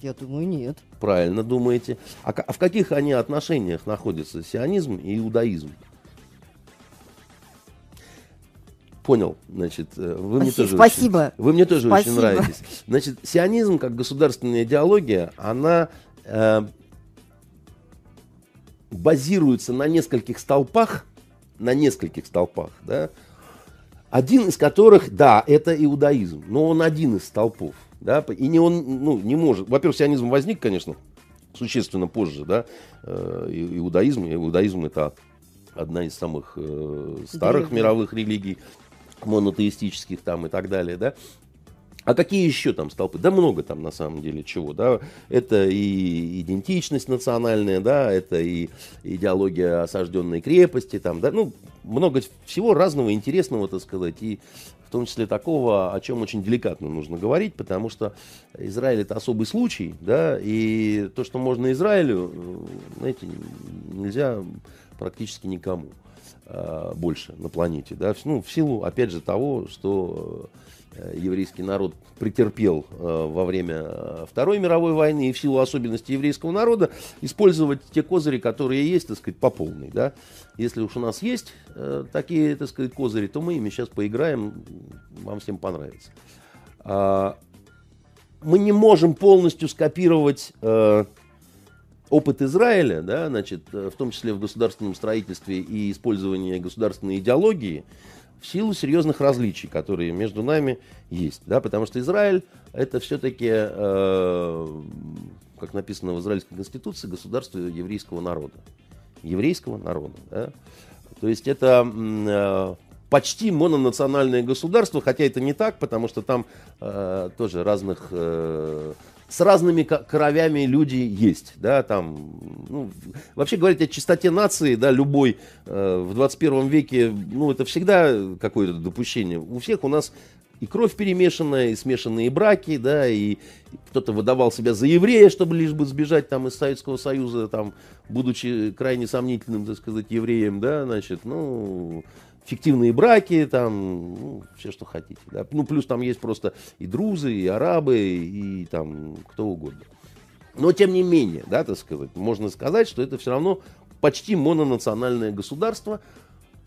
Я думаю, нет. Правильно думаете. А, а в каких они отношениях находятся сионизм и иудаизм? Понял, значит, э, вы мне тоже спасибо. Очень, вы мне тоже спасибо. очень нравитесь. Значит, сионизм как государственная идеология, она э, базируется на нескольких столпах, на нескольких столпах, да, один из которых, да, это иудаизм, но он один из столпов, да, и не он, ну, не может. Во-первых, сионизм возник, конечно, существенно позже, да, э, иудаизм, иудаизм это одна из самых э, старых мировых религий, монотеистических там и так далее, да. А какие еще там столпы? Да много там на самом деле чего, да. Это и идентичность национальная, да, это и идеология осажденной крепости, там, да, ну, много всего разного интересного, так сказать, и в том числе такого, о чем очень деликатно нужно говорить, потому что Израиль это особый случай, да, и то, что можно Израилю, знаете, нельзя практически никому. Э, больше на планете. Да? Ну, в силу, опять же, того, что э, еврейский народ претерпел э, во время Второй мировой войны и в силу особенностей еврейского народа использовать те козыри, которые есть, так сказать, по полной. Да? Если уж у нас есть такие, так сказать, козыри, то мы ими сейчас поиграем, вам всем понравится. А, мы не можем полностью скопировать опыт Израиля, да, значит, э, в том числе в государственном строительстве и использовании государственной идеологии, в силу серьезных различий, которые между нами есть. Да, потому что Израиль это все-таки, э, как написано в Израильской конституции, государство еврейского народа. Еврейского народа. Да? То есть это э, почти мононациональное государство, хотя это не так, потому что там э, тоже разных э, с разными кровями люди есть, да, там, ну, вообще говорить о чистоте нации, да, любой э, в 21 веке, ну, это всегда какое-то допущение. У всех у нас и кровь перемешанная, и смешанные браки, да, и кто-то выдавал себя за еврея, чтобы лишь бы сбежать там из Советского Союза, там, будучи крайне сомнительным, так сказать, евреем, да, значит, ну, фиктивные браки, там, ну, все, что хотите. Да? Ну, плюс там есть просто и друзы, и арабы, и там кто угодно. Но, тем не менее, да, так сказать, можно сказать, что это все равно почти мононациональное государство.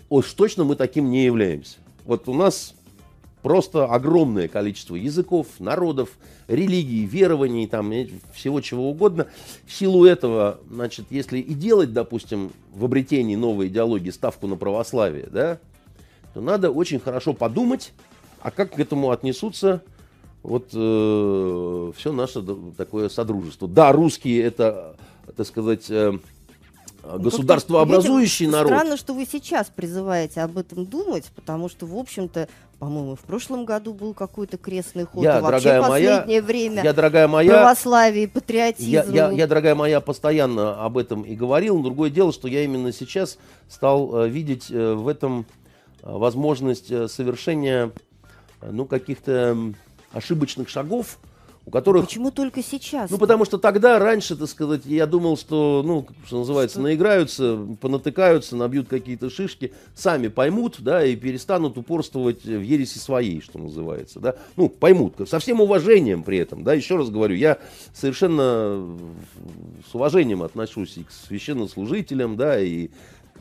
Уж точно мы таким не являемся. Вот у нас просто огромное количество языков, народов, религий, верований, там, всего чего угодно. В силу этого, значит, если и делать, допустим, в обретении новой идеологии ставку на православие, да, то надо очень хорошо подумать, а как к этому отнесутся вот э, все наше такое содружество. Да, русские это, так сказать, э, ну, государствообразующий народ. Странно, что вы сейчас призываете об этом думать, потому что, в общем-то, по-моему, в прошлом году был какой-то крестный ход. Я, вообще дорогая последнее моя, время я, дорогая моя, православие, патриотизм. Я, я, я, дорогая моя, постоянно об этом и говорил. Другое дело, что я именно сейчас стал э, видеть э, в этом возможность э, совершения э, ну, каких-то ошибочных шагов, у которых... Почему только сейчас? Ну, потому что тогда, раньше, так сказать, я думал, что, ну, что называется, что? наиграются, понатыкаются, набьют какие-то шишки, сами поймут, да, и перестанут упорствовать в ереси своей, что называется, да. Ну, поймут, со всем уважением при этом, да, еще раз говорю, я совершенно с уважением отношусь и к священнослужителям, да, и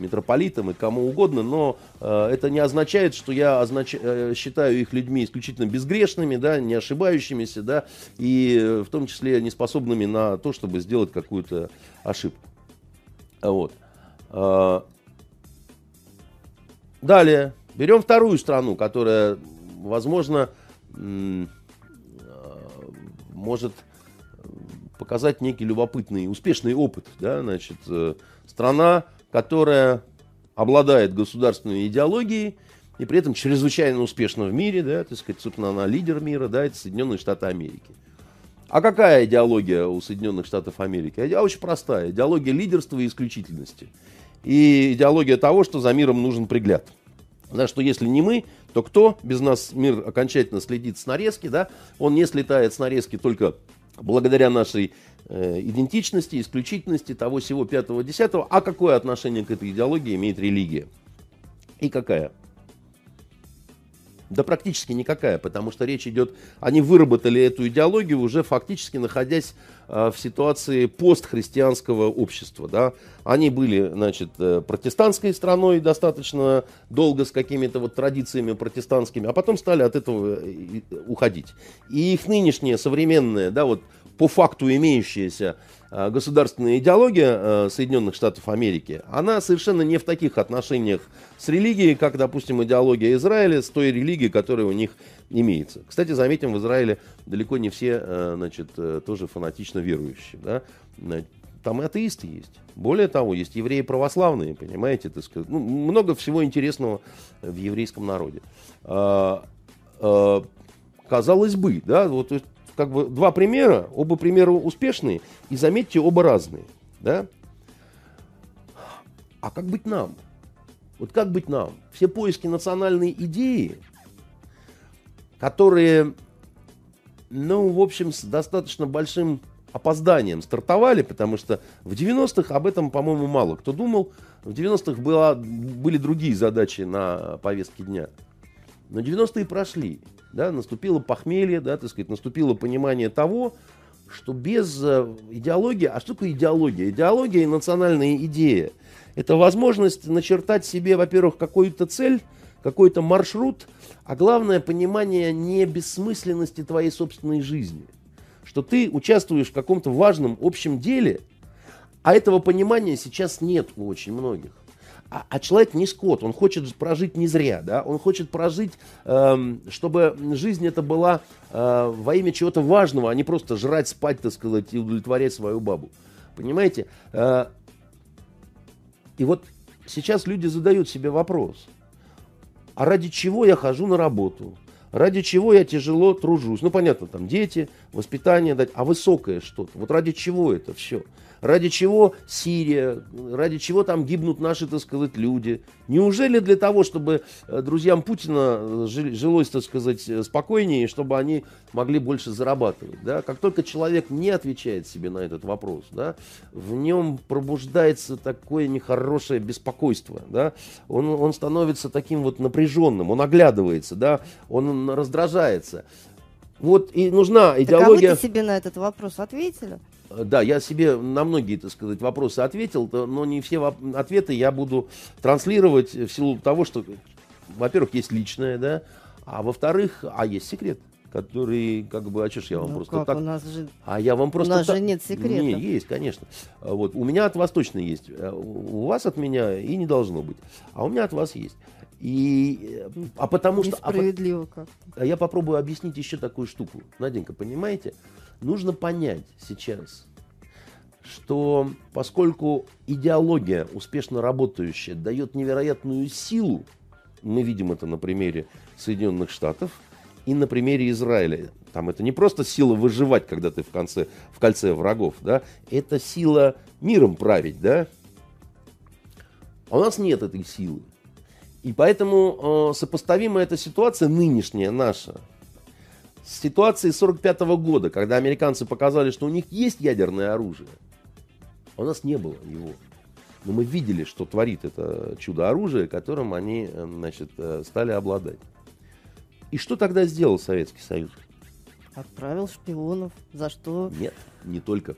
митрополитам и кому угодно, но э, это не означает, что я означ... э, считаю их людьми исключительно безгрешными, да, не ошибающимися, да, и э, в том числе неспособными на то, чтобы сделать какую-то ошибку. Вот. Э, далее, берем вторую страну, которая, возможно, э, может показать некий любопытный, успешный опыт, да, значит, э, страна, которая обладает государственной идеологией и при этом чрезвычайно успешна в мире, да, так сказать, собственно, она лидер мира, да, это Соединенные Штаты Америки. А какая идеология у Соединенных Штатов Америки? А очень простая. Идеология лидерства и исключительности. И идеология того, что за миром нужен пригляд. Да, что если не мы, то кто? Без нас мир окончательно следит с нарезки, да? Он не слетает с нарезки только благодаря нашей идентичности, исключительности того всего пятого, десятого. А какое отношение к этой идеологии имеет религия? И какая? Да практически никакая, потому что речь идет, они выработали эту идеологию уже фактически находясь э, в ситуации постхристианского общества. Да? Они были, значит, э, протестантской страной достаточно долго с какими-то вот традициями протестантскими, а потом стали от этого уходить. И их нынешняя современная, да, вот по факту имеющаяся э, государственная идеология э, Соединенных Штатов Америки, она совершенно не в таких отношениях с религией, как, допустим, идеология Израиля с той религией, которая у них имеется. Кстати, заметим, в Израиле далеко не все, э, значит, тоже фанатично верующие. Да? Там и атеисты есть. Более того, есть евреи православные, понимаете, так сказать. Ну, много всего интересного в еврейском народе. А, а, казалось бы, да, вот как бы два примера, оба примера успешные, и заметьте, оба разные. Да? А как быть нам? Вот как быть нам? Все поиски национальной идеи, которые, ну, в общем, с достаточно большим опозданием стартовали, потому что в 90-х об этом, по-моему, мало кто думал. В 90-х была, были другие задачи на повестке дня. Но 90-е прошли да, наступило похмелье, да, так сказать, наступило понимание того, что без э, идеологии, а что такое идеология? Идеология и национальная идея – это возможность начертать себе, во-первых, какую-то цель, какой-то маршрут, а главное понимание не бессмысленности твоей собственной жизни. Что ты участвуешь в каком-то важном общем деле, а этого понимания сейчас нет у очень многих. А, а человек не скот, он хочет прожить не зря, да, он хочет прожить, эм, чтобы жизнь это была э, во имя чего-то важного, а не просто жрать, спать, так сказать, и удовлетворять свою бабу. Понимаете? Э, и вот сейчас люди задают себе вопрос, а ради чего я хожу на работу? Ради чего я тяжело тружусь? Ну, понятно, там дети, воспитание дать, а высокое что-то. Вот ради чего это все? Ради чего Сирия? Ради чего там гибнут наши, так сказать, люди? Неужели для того, чтобы э, друзьям Путина жилось, так сказать, спокойнее, чтобы они могли больше зарабатывать? Да? Как только человек не отвечает себе на этот вопрос, да, в нем пробуждается такое нехорошее беспокойство. Да? Он, он становится таким вот напряженным, он оглядывается, да? он раздражается. Вот и нужна идеология... Так а вы себе на этот вопрос ответили? Э, да, я себе на многие, так сказать, вопросы ответил, но не все ответы я буду транслировать в силу того, что, во-первых, есть личное, да, а во-вторых, а есть секрет который, как бы, а что ж я вам ну просто как? так... У нас же... А я вам просто... У нас так... же нет секрета. Не, есть, конечно. Вот, у меня от вас точно есть. Э, у вас от меня и не должно быть. А у меня от вас есть. И, а потому что... А Несправедливо как. А я попробую объяснить еще такую штуку. Наденька, понимаете? Нужно понять сейчас, что поскольку идеология, успешно работающая, дает невероятную силу, мы видим это на примере Соединенных Штатов и на примере Израиля. Там это не просто сила выживать, когда ты в, конце, в кольце врагов, да, это сила миром править, да. А у нас нет этой силы. И поэтому э, сопоставима эта ситуация нынешняя наша с ситуацией 45 года, когда американцы показали, что у них есть ядерное оружие. А у нас не было его. Но мы видели, что творит это чудо-оружие, которым они э, значит, э, стали обладать. И что тогда сделал Советский Союз? Отправил шпионов. За что? Нет, не только.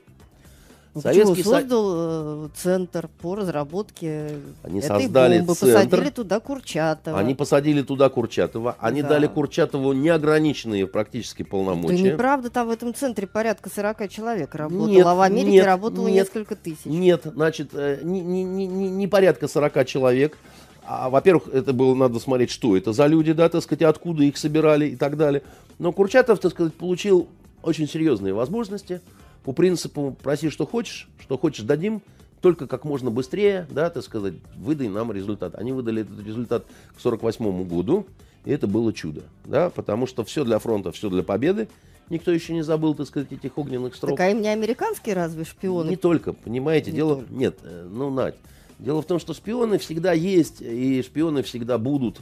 Ну, Советский почему? создал э, центр по разработке они этой создали бомбы, центр, посадили туда Курчатова. Они посадили туда Курчатова, они да. дали Курчатову неограниченные практически полномочия. Это неправда, там в этом центре порядка 40 человек работало, нет, а в Америке нет, работало нет, несколько тысяч. Нет, значит, э, не, не, не, не порядка 40 человек. А, во-первых, это было надо смотреть, что это за люди, да, так сказать, откуда их собирали и так далее. Но Курчатов, так сказать, получил очень серьезные возможности – по принципу проси, что хочешь, что хочешь дадим, только как можно быстрее, да, так сказать, выдай нам результат. Они выдали этот результат к 48 году, и это было чудо, да, потому что все для фронта, все для победы. Никто еще не забыл, так сказать, этих огненных строк. Так а им не американские разве шпионы? Не только, понимаете, не дело... Только. Нет, э, ну, Надь, дело в том, что шпионы всегда есть, и шпионы всегда будут.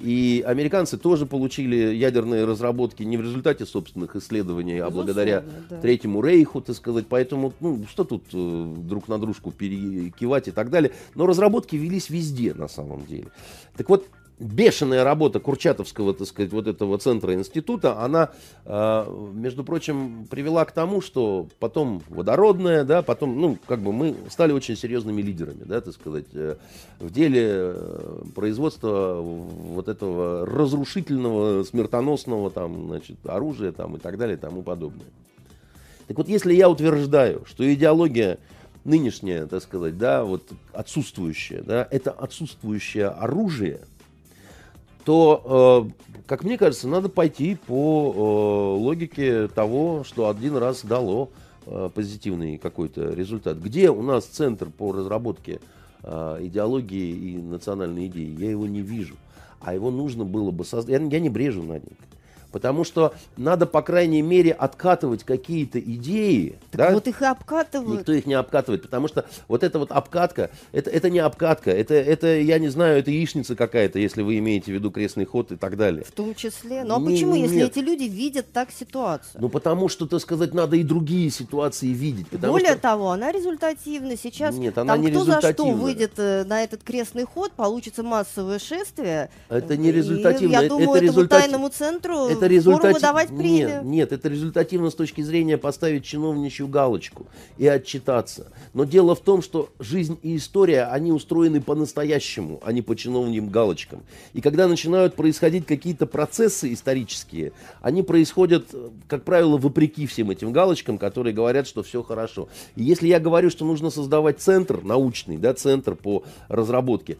И американцы тоже получили ядерные разработки не в результате собственных исследований, а благодаря да. Третьему Рейху, так сказать. Поэтому, ну, что тут э, друг на дружку перекивать и так далее. Но разработки велись везде, на самом деле. Так вот, бешеная работа Курчатовского, так сказать, вот этого центра института, она, э, между прочим, привела к тому, что потом водородная, да, потом, ну, как бы мы стали очень серьезными лидерами, да, так сказать, э, в деле э, производства вот этого разрушительного, смертоносного, там, значит, оружия, там, и так далее, и тому подобное. Так вот, если я утверждаю, что идеология нынешняя, так сказать, да, вот отсутствующая, да, это отсутствующее оружие – то, э, как мне кажется, надо пойти по э, логике того, что один раз дало э, позитивный какой-то результат. Где у нас центр по разработке идеологии и национальной идеи? Я его не вижу. А его нужно было бы создать. Я, не брежу на них. Потому что надо, по крайней мере, откатывать какие-то идеи. Так да? вот их и обкатывают. Никто их не обкатывает, потому что вот эта вот обкатка, это, это не обкатка, это, это, я не знаю, это яичница какая-то, если вы имеете в виду крестный ход и так далее. В том числе. Ну а не, почему, если эти люди видят так ситуацию? Ну потому что, так сказать, надо и другие ситуации видеть. Более что... того, она результативна. Сейчас Нет, она там не кто за что выйдет э, на этот крестный ход, получится массовое шествие. Это не результативно. И, я думаю, это этому результат... тайному центру это результат... давать. Нет, нет, это результативно с точки зрения поставить чиновничью галочку и отчитаться. Но дело в том, что жизнь и история, они устроены по-настоящему, а не по чиновним галочкам. И когда начинают происходить какие-то процессы исторические, они происходят, как правило, вопреки всем этим галочкам, которые говорят, что все хорошо. И если я говорю, что нужно создавать центр научный, да, центр по разработке,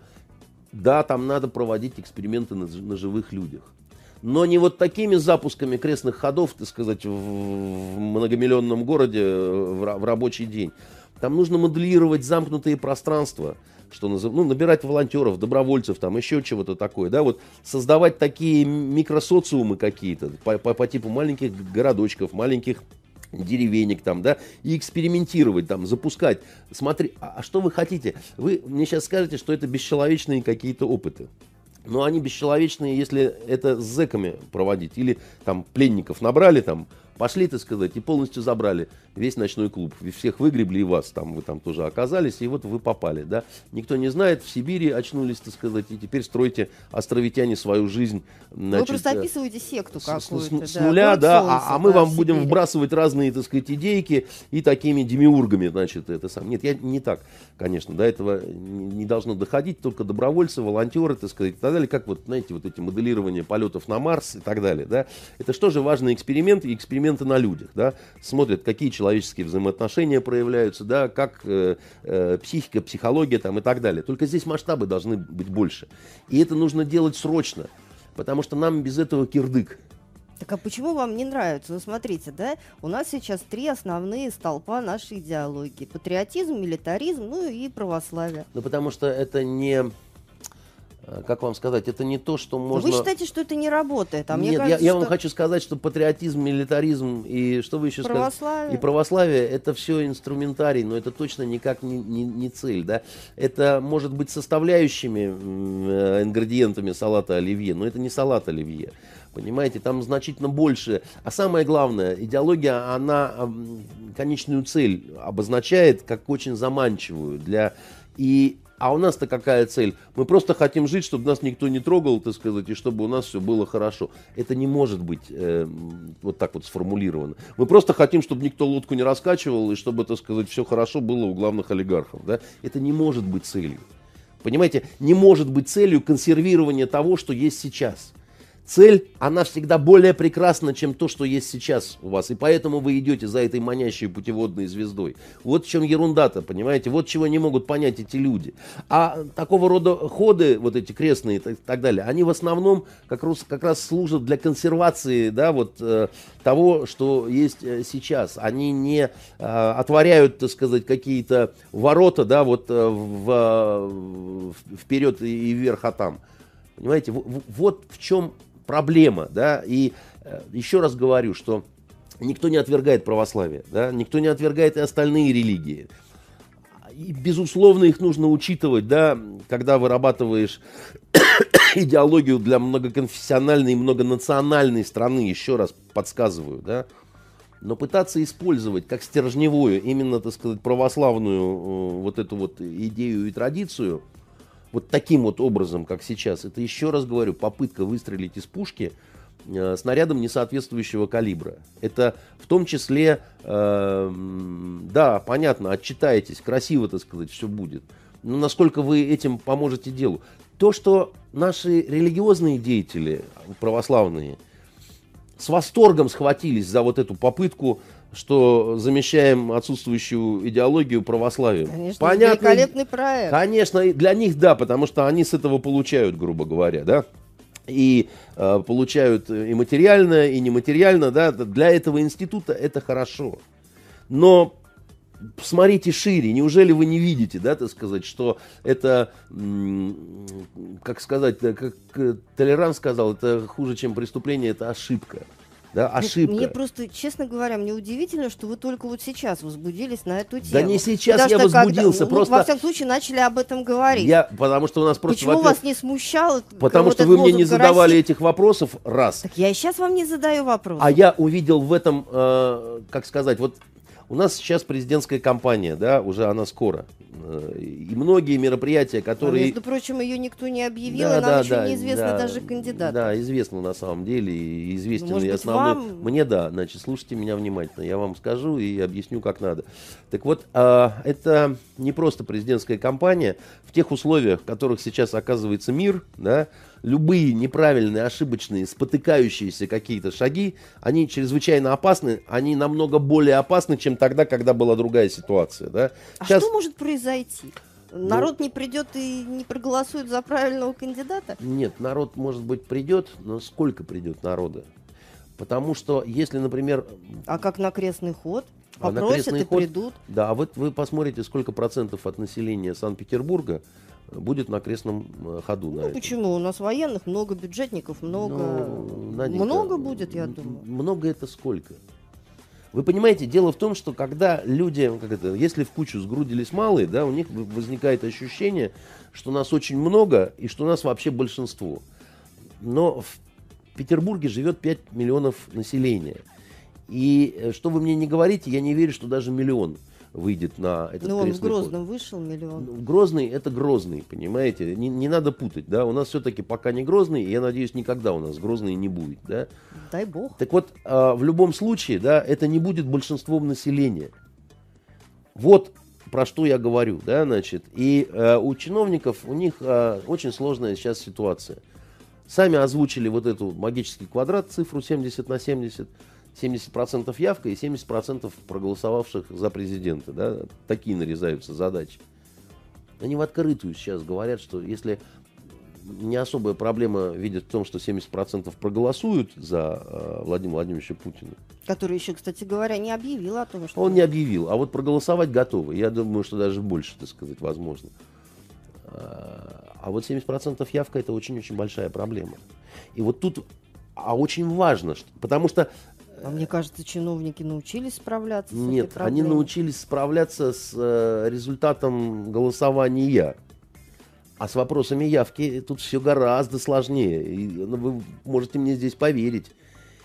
да, там надо проводить эксперименты на, на живых людях но не вот такими запусками крестных ходов, так сказать, в многомиллионном городе э, в, в рабочий день. Там нужно моделировать замкнутые пространства, что называется, ну, набирать волонтеров, добровольцев, там, еще чего-то такое, да, вот создавать такие микросоциумы какие-то по, по, по типу маленьких городочков, маленьких деревенек там, да, и экспериментировать там, запускать. Смотри, а, а что вы хотите? Вы мне сейчас скажете, что это бесчеловечные какие-то опыты. Но они бесчеловечные, если это с зэками проводить. Или там пленников набрали, там, пошли, так сказать, и полностью забрали весь ночной клуб. Всех выгребли, и вас там, вы там тоже оказались, и вот вы попали, да. Никто не знает, в Сибири очнулись, так сказать, и теперь строите островитяне свою жизнь. Значит, вы просто э, описываете секту какую-то. С, с, да, нуля, да, солнце, а, а мы да, вам будем вбрасывать разные, так сказать, идейки и такими демиургами, значит, это сам. Нет, я не так, конечно, до этого не должно доходить, только добровольцы, волонтеры, так сказать, и так далее, как вот, знаете, вот эти моделирования полетов на Марс и так далее, да. Это что же важный эксперимент, и эксперименты на людях, да, смотрят, какие человек человеческие взаимоотношения проявляются, да, как э, э, психика, психология там и так далее. Только здесь масштабы должны быть больше. И это нужно делать срочно, потому что нам без этого кирдык. Так а почему вам не нравится? Ну, смотрите, да, у нас сейчас три основные столпа нашей идеологии. Патриотизм, милитаризм, ну и православие. Ну, потому что это не как вам сказать, это не то, что можно... Вы считаете, что это не работает? А мне Нет, кажется, я, я что... вам хочу сказать, что патриотизм, милитаризм и что вы еще православие. сказали? И православие, это все инструментарий, но это точно никак не, не, не цель. Да? Это может быть составляющими э, ингредиентами салата оливье, но это не салат оливье. Понимаете, там значительно больше. А самое главное, идеология, она конечную цель обозначает как очень заманчивую для... И а у нас-то какая цель? Мы просто хотим жить, чтобы нас никто не трогал, так сказать, и чтобы у нас все было хорошо. Это не может быть э, вот так вот сформулировано. Мы просто хотим, чтобы никто лодку не раскачивал, и чтобы, так сказать, все хорошо было у главных олигархов. Да? Это не может быть целью. Понимаете, не может быть целью консервирования того, что есть сейчас цель, она всегда более прекрасна, чем то, что есть сейчас у вас. И поэтому вы идете за этой манящей путеводной звездой. Вот в чем ерунда-то, понимаете? Вот чего не могут понять эти люди. А такого рода ходы, вот эти крестные и так далее, они в основном как раз, как раз служат для консервации да, вот, э, того, что есть э, сейчас. Они не э, отворяют, так сказать, какие-то ворота да, вот, э, в, в, вперед и вверх, а там. Понимаете, вот в чем проблема, да, и э, еще раз говорю, что никто не отвергает православие, да, никто не отвергает и остальные религии. И, безусловно, их нужно учитывать, да, когда вырабатываешь идеологию для многоконфессиональной и многонациональной страны, еще раз подсказываю, да, но пытаться использовать как стержневую, именно, так сказать, православную э, вот эту вот идею и традицию – вот таким вот образом, как сейчас, это еще раз говорю, попытка выстрелить из пушки э, снарядом несоответствующего калибра. Это в том числе, э, да, понятно, отчитаетесь, красиво, так сказать, все будет. Но насколько вы этим поможете делу? То, что наши религиозные деятели, православные, с восторгом схватились за вот эту попытку что замещаем отсутствующую идеологию православием. Конечно, Понятно, великолепный проект. Конечно, для них да, потому что они с этого получают, грубо говоря, да. И э, получают и материально, и нематериально, да. Для этого института это хорошо. Но смотрите шире, неужели вы не видите, да, так сказать, что это, как сказать, как Толерант сказал, это хуже, чем преступление, это ошибка да, ошибка. Мне просто, честно говоря, мне удивительно, что вы только вот сейчас возбудились на эту тему. Да не сейчас Потому я возбудился, когда, просто... Ну, во всяком случае, начали об этом говорить. Я, потому что у нас просто... Почему вас не смущало? Потому что вы мне не задавали этих вопросов, раз. Так я и сейчас вам не задаю вопрос. А я увидел в этом, э, как сказать, вот у нас сейчас президентская кампания, да, уже она скоро. Э, и многие мероприятия, которые... А, между прочим, ее никто не объявил, да, и нам да, еще да, неизвестно да, даже кандидат. Да, известно на самом деле, и известен Может и основной... Вам... Мне да, значит, слушайте меня внимательно, я вам скажу и объясню, как надо. Так вот, а, это не просто президентская кампания, в тех условиях, в которых сейчас оказывается мир, да, любые неправильные, ошибочные, спотыкающиеся какие-то шаги, они чрезвычайно опасны, они намного более опасны, чем тогда, когда была другая ситуация. Да? А Сейчас... что может произойти? Народ ну, не придет и не проголосует за правильного кандидата? Нет, народ, может быть, придет, но сколько придет народа? Потому что, если, например... А как на крестный ход? А на Попросят крестный и ход, придут. да, а вот вы посмотрите, сколько процентов от населения Санкт-Петербурга будет на крестном э, ходу. на Ну, этом. почему? У нас военных много, бюджетников много. Ну, Наденька, много будет, я думаю. Много это сколько? Вы понимаете, дело в том, что когда люди, как это, если в кучу сгрудились малые, да, у них возникает ощущение, что нас очень много и что нас вообще большинство. Но в Петербурге живет 5 миллионов населения. И э, что вы мне не говорите, я не верю, что даже миллион выйдет на этот Ну, он в крестный ход. Грозном вышел миллион. Ну, Грозный это Грозный, понимаете? Не, не надо путать, да? У нас все-таки пока не Грозный, и я надеюсь, никогда у нас Грозный не будет, да? Дай бог. Так вот, а, в любом случае, да, это не будет большинством населения. Вот про что я говорю, да, значит. И э, у чиновников, у них э, очень сложная сейчас ситуация. Сами озвучили вот эту магический квадрат, цифру 70 на 70. 70% явка и 70% проголосовавших за президента. Да? Такие нарезаются задачи. Они в открытую сейчас говорят, что если не особая проблема видят в том, что 70% проголосуют за э, Владимира Владимировича Путина. Который еще, кстати говоря, не объявил о том, что... Он не объявил, а вот проголосовать готовы. Я думаю, что даже больше, так сказать, возможно. А а вот 70% явка это очень-очень большая проблема. И вот тут, а очень важно, потому что А мне кажется, чиновники научились справляться с этой Нет, они проблемой. научились справляться с э, результатом голосования. А с вопросами явки тут все гораздо сложнее. И, ну, вы можете мне здесь поверить.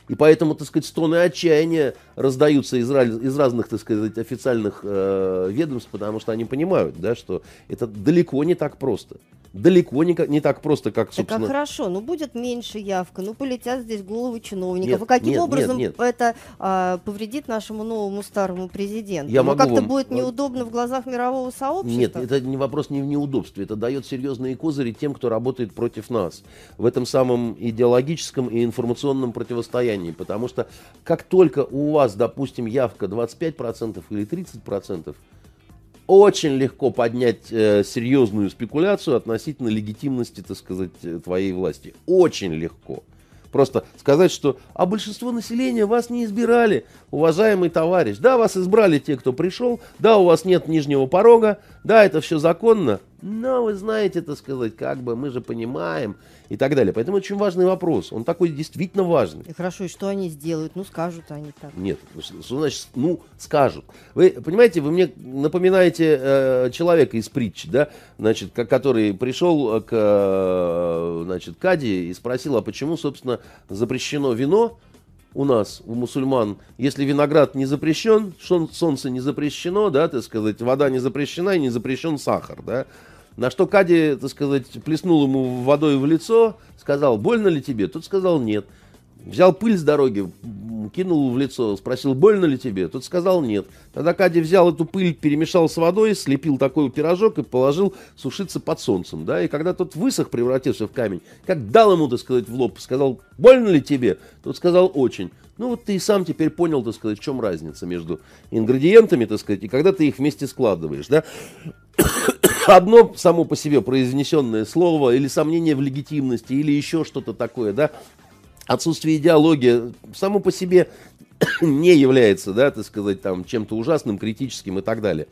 И поэтому, так сказать, стоны отчаяния раздаются из, из разных, так сказать, официальных э, ведомств, потому что они понимают, да, что это далеко не так просто. Далеко не, не так просто, как, Так а собственно... хорошо, ну будет меньше явка, ну полетят здесь головы чиновников. Нет, и каким нет, образом нет, нет. это а, повредит нашему новому старому президенту? Я ну как-то вам- будет неудобно в глазах мирового сообщества? Нет, это не вопрос не в неудобстве. Это дает серьезные козыри тем, кто работает против нас в этом самом идеологическом и информационном противостоянии. Потому что как только у вас, допустим, явка 25% или 30%, очень легко поднять э, серьезную спекуляцию относительно легитимности, так сказать, э, твоей власти. Очень легко. Просто сказать, что а большинство населения вас не избирали, уважаемый товарищ. Да, вас избрали те, кто пришел, да, у вас нет нижнего порога, да, это все законно, но вы знаете, так сказать, как бы мы же понимаем и так далее. Поэтому очень важный вопрос. Он такой действительно важный. И хорошо, и что они сделают? Ну скажут они так. Нет, что значит, ну, скажут. Вы понимаете, вы мне напоминаете э, человека из притчи, да, значит, ко- который пришел к, э, значит, Кади и спросил, а почему, собственно, запрещено вино у нас, у мусульман, если виноград не запрещен, солнце не запрещено, да, так сказать, вода не запрещена и не запрещен сахар, да. На что Кади, так сказать, плеснул ему водой в лицо, сказал, больно ли тебе? Тот сказал, нет. Взял пыль с дороги, кинул в лицо, спросил, больно ли тебе? Тот сказал, нет. Тогда Кади взял эту пыль, перемешал с водой, слепил такой пирожок и положил сушиться под солнцем. Да? И когда тот высох, превратился в камень, как дал ему, так сказать, в лоб, сказал, больно ли тебе? Тот сказал, очень. Ну вот ты и сам теперь понял, так сказать, в чем разница между ингредиентами, так сказать, и когда ты их вместе складываешь, да? Одно само по себе произнесенное слово или сомнение в легитимности или еще что-то такое, да, отсутствие идеологии само по себе не является, да, так сказать, там чем-то ужасным, критическим и так далее.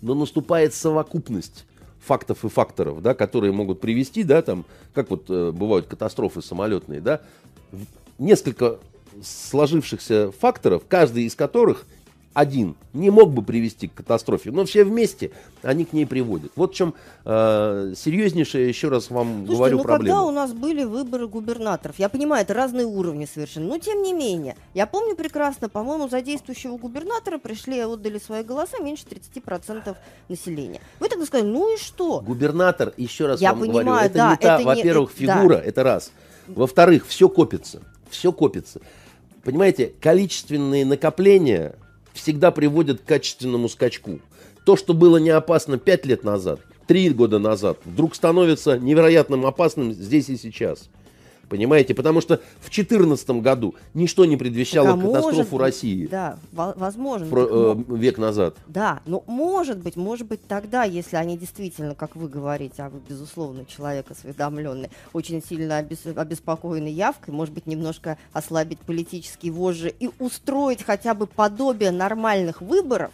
Но наступает совокупность фактов и факторов, да, которые могут привести, да, там, как вот э, бывают катастрофы самолетные, да, несколько сложившихся факторов, каждый из которых один не мог бы привести к катастрофе, но все вместе они к ней приводят. Вот в чем э, серьезнейшая, еще раз вам Слушайте, говорю, ну проблема. когда у нас были выборы губернаторов, я понимаю, это разные уровни совершенно, но тем не менее, я помню прекрасно, по-моему, за действующего губернатора пришли и отдали свои голоса меньше 30% населения. Вы тогда сказали, ну и что? Губернатор, еще раз Я вам понимаю, говорю, это да, не та, во-первых, это- да. фигура, это раз. Во-вторых, все копится, все копится. Понимаете, количественные накопления всегда приводят к качественному скачку. То, что было не опасно 5 лет назад, 3 года назад, вдруг становится невероятным опасным здесь и сейчас. Понимаете? Потому что в 2014 году ничто не предвещало Так, а катастрофу может России Да, во- возможно. про- э, век назад. Да, но может быть, может быть тогда, если они действительно, как вы говорите, а вы, безусловно, человек осведомленный, очень сильно обес- обеспокоены явкой, может быть, немножко ослабить политические вожжи и устроить хотя бы подобие нормальных выборов,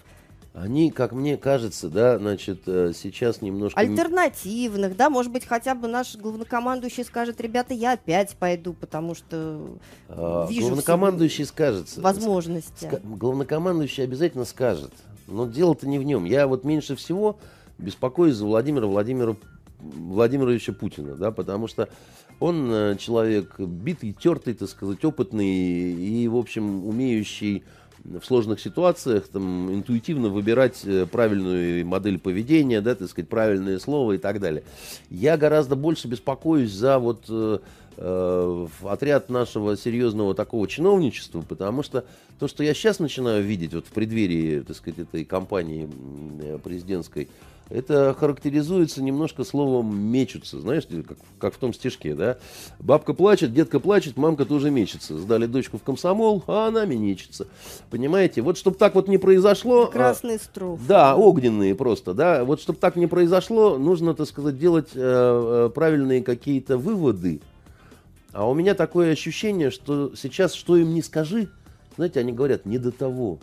Они, как мне кажется, да, значит, э, сейчас немножко... альтернативных, да, может быть, хотя бы наш главнокомандующий скажет, ребята, я опять пойду, потому что а, вижу главнокомандующий скажется. возможности. Ска- Главнокомандующий обязательно скажет. Но дело-то не в нем. Я вот меньше всего беспокоюсь за Владимира Владимира Владимировича Путина, да, потому что он э, человек битый, тертый, так сказать, опытный и, в общем, умеющий в сложных ситуациях там, интуитивно выбирать э, правильную модель поведения, да, так сказать, правильное слово и так далее. Я гораздо больше беспокоюсь за вот э, э, отряд нашего серьезного такого чиновничества, потому что то, что я сейчас начинаю видеть вот в преддверии, так сказать, этой кампании э, президентской, это характеризуется немножко словом «мечутся». Знаешь, как, как в том стишке, да? Бабка плачет, детка плачет, мамка тоже мечется. Сдали дочку в комсомол, а она менечится. Понимаете? Вот чтобы так вот не произошло... а, Красный строф. да, огненные просто, да. Вот чтобы так не произошло, нужно, так сказать, делать э, э, правильные какие-то выводы. А у меня такое ощущение, что сейчас, что им не скажи, знаете, они говорят, не до того.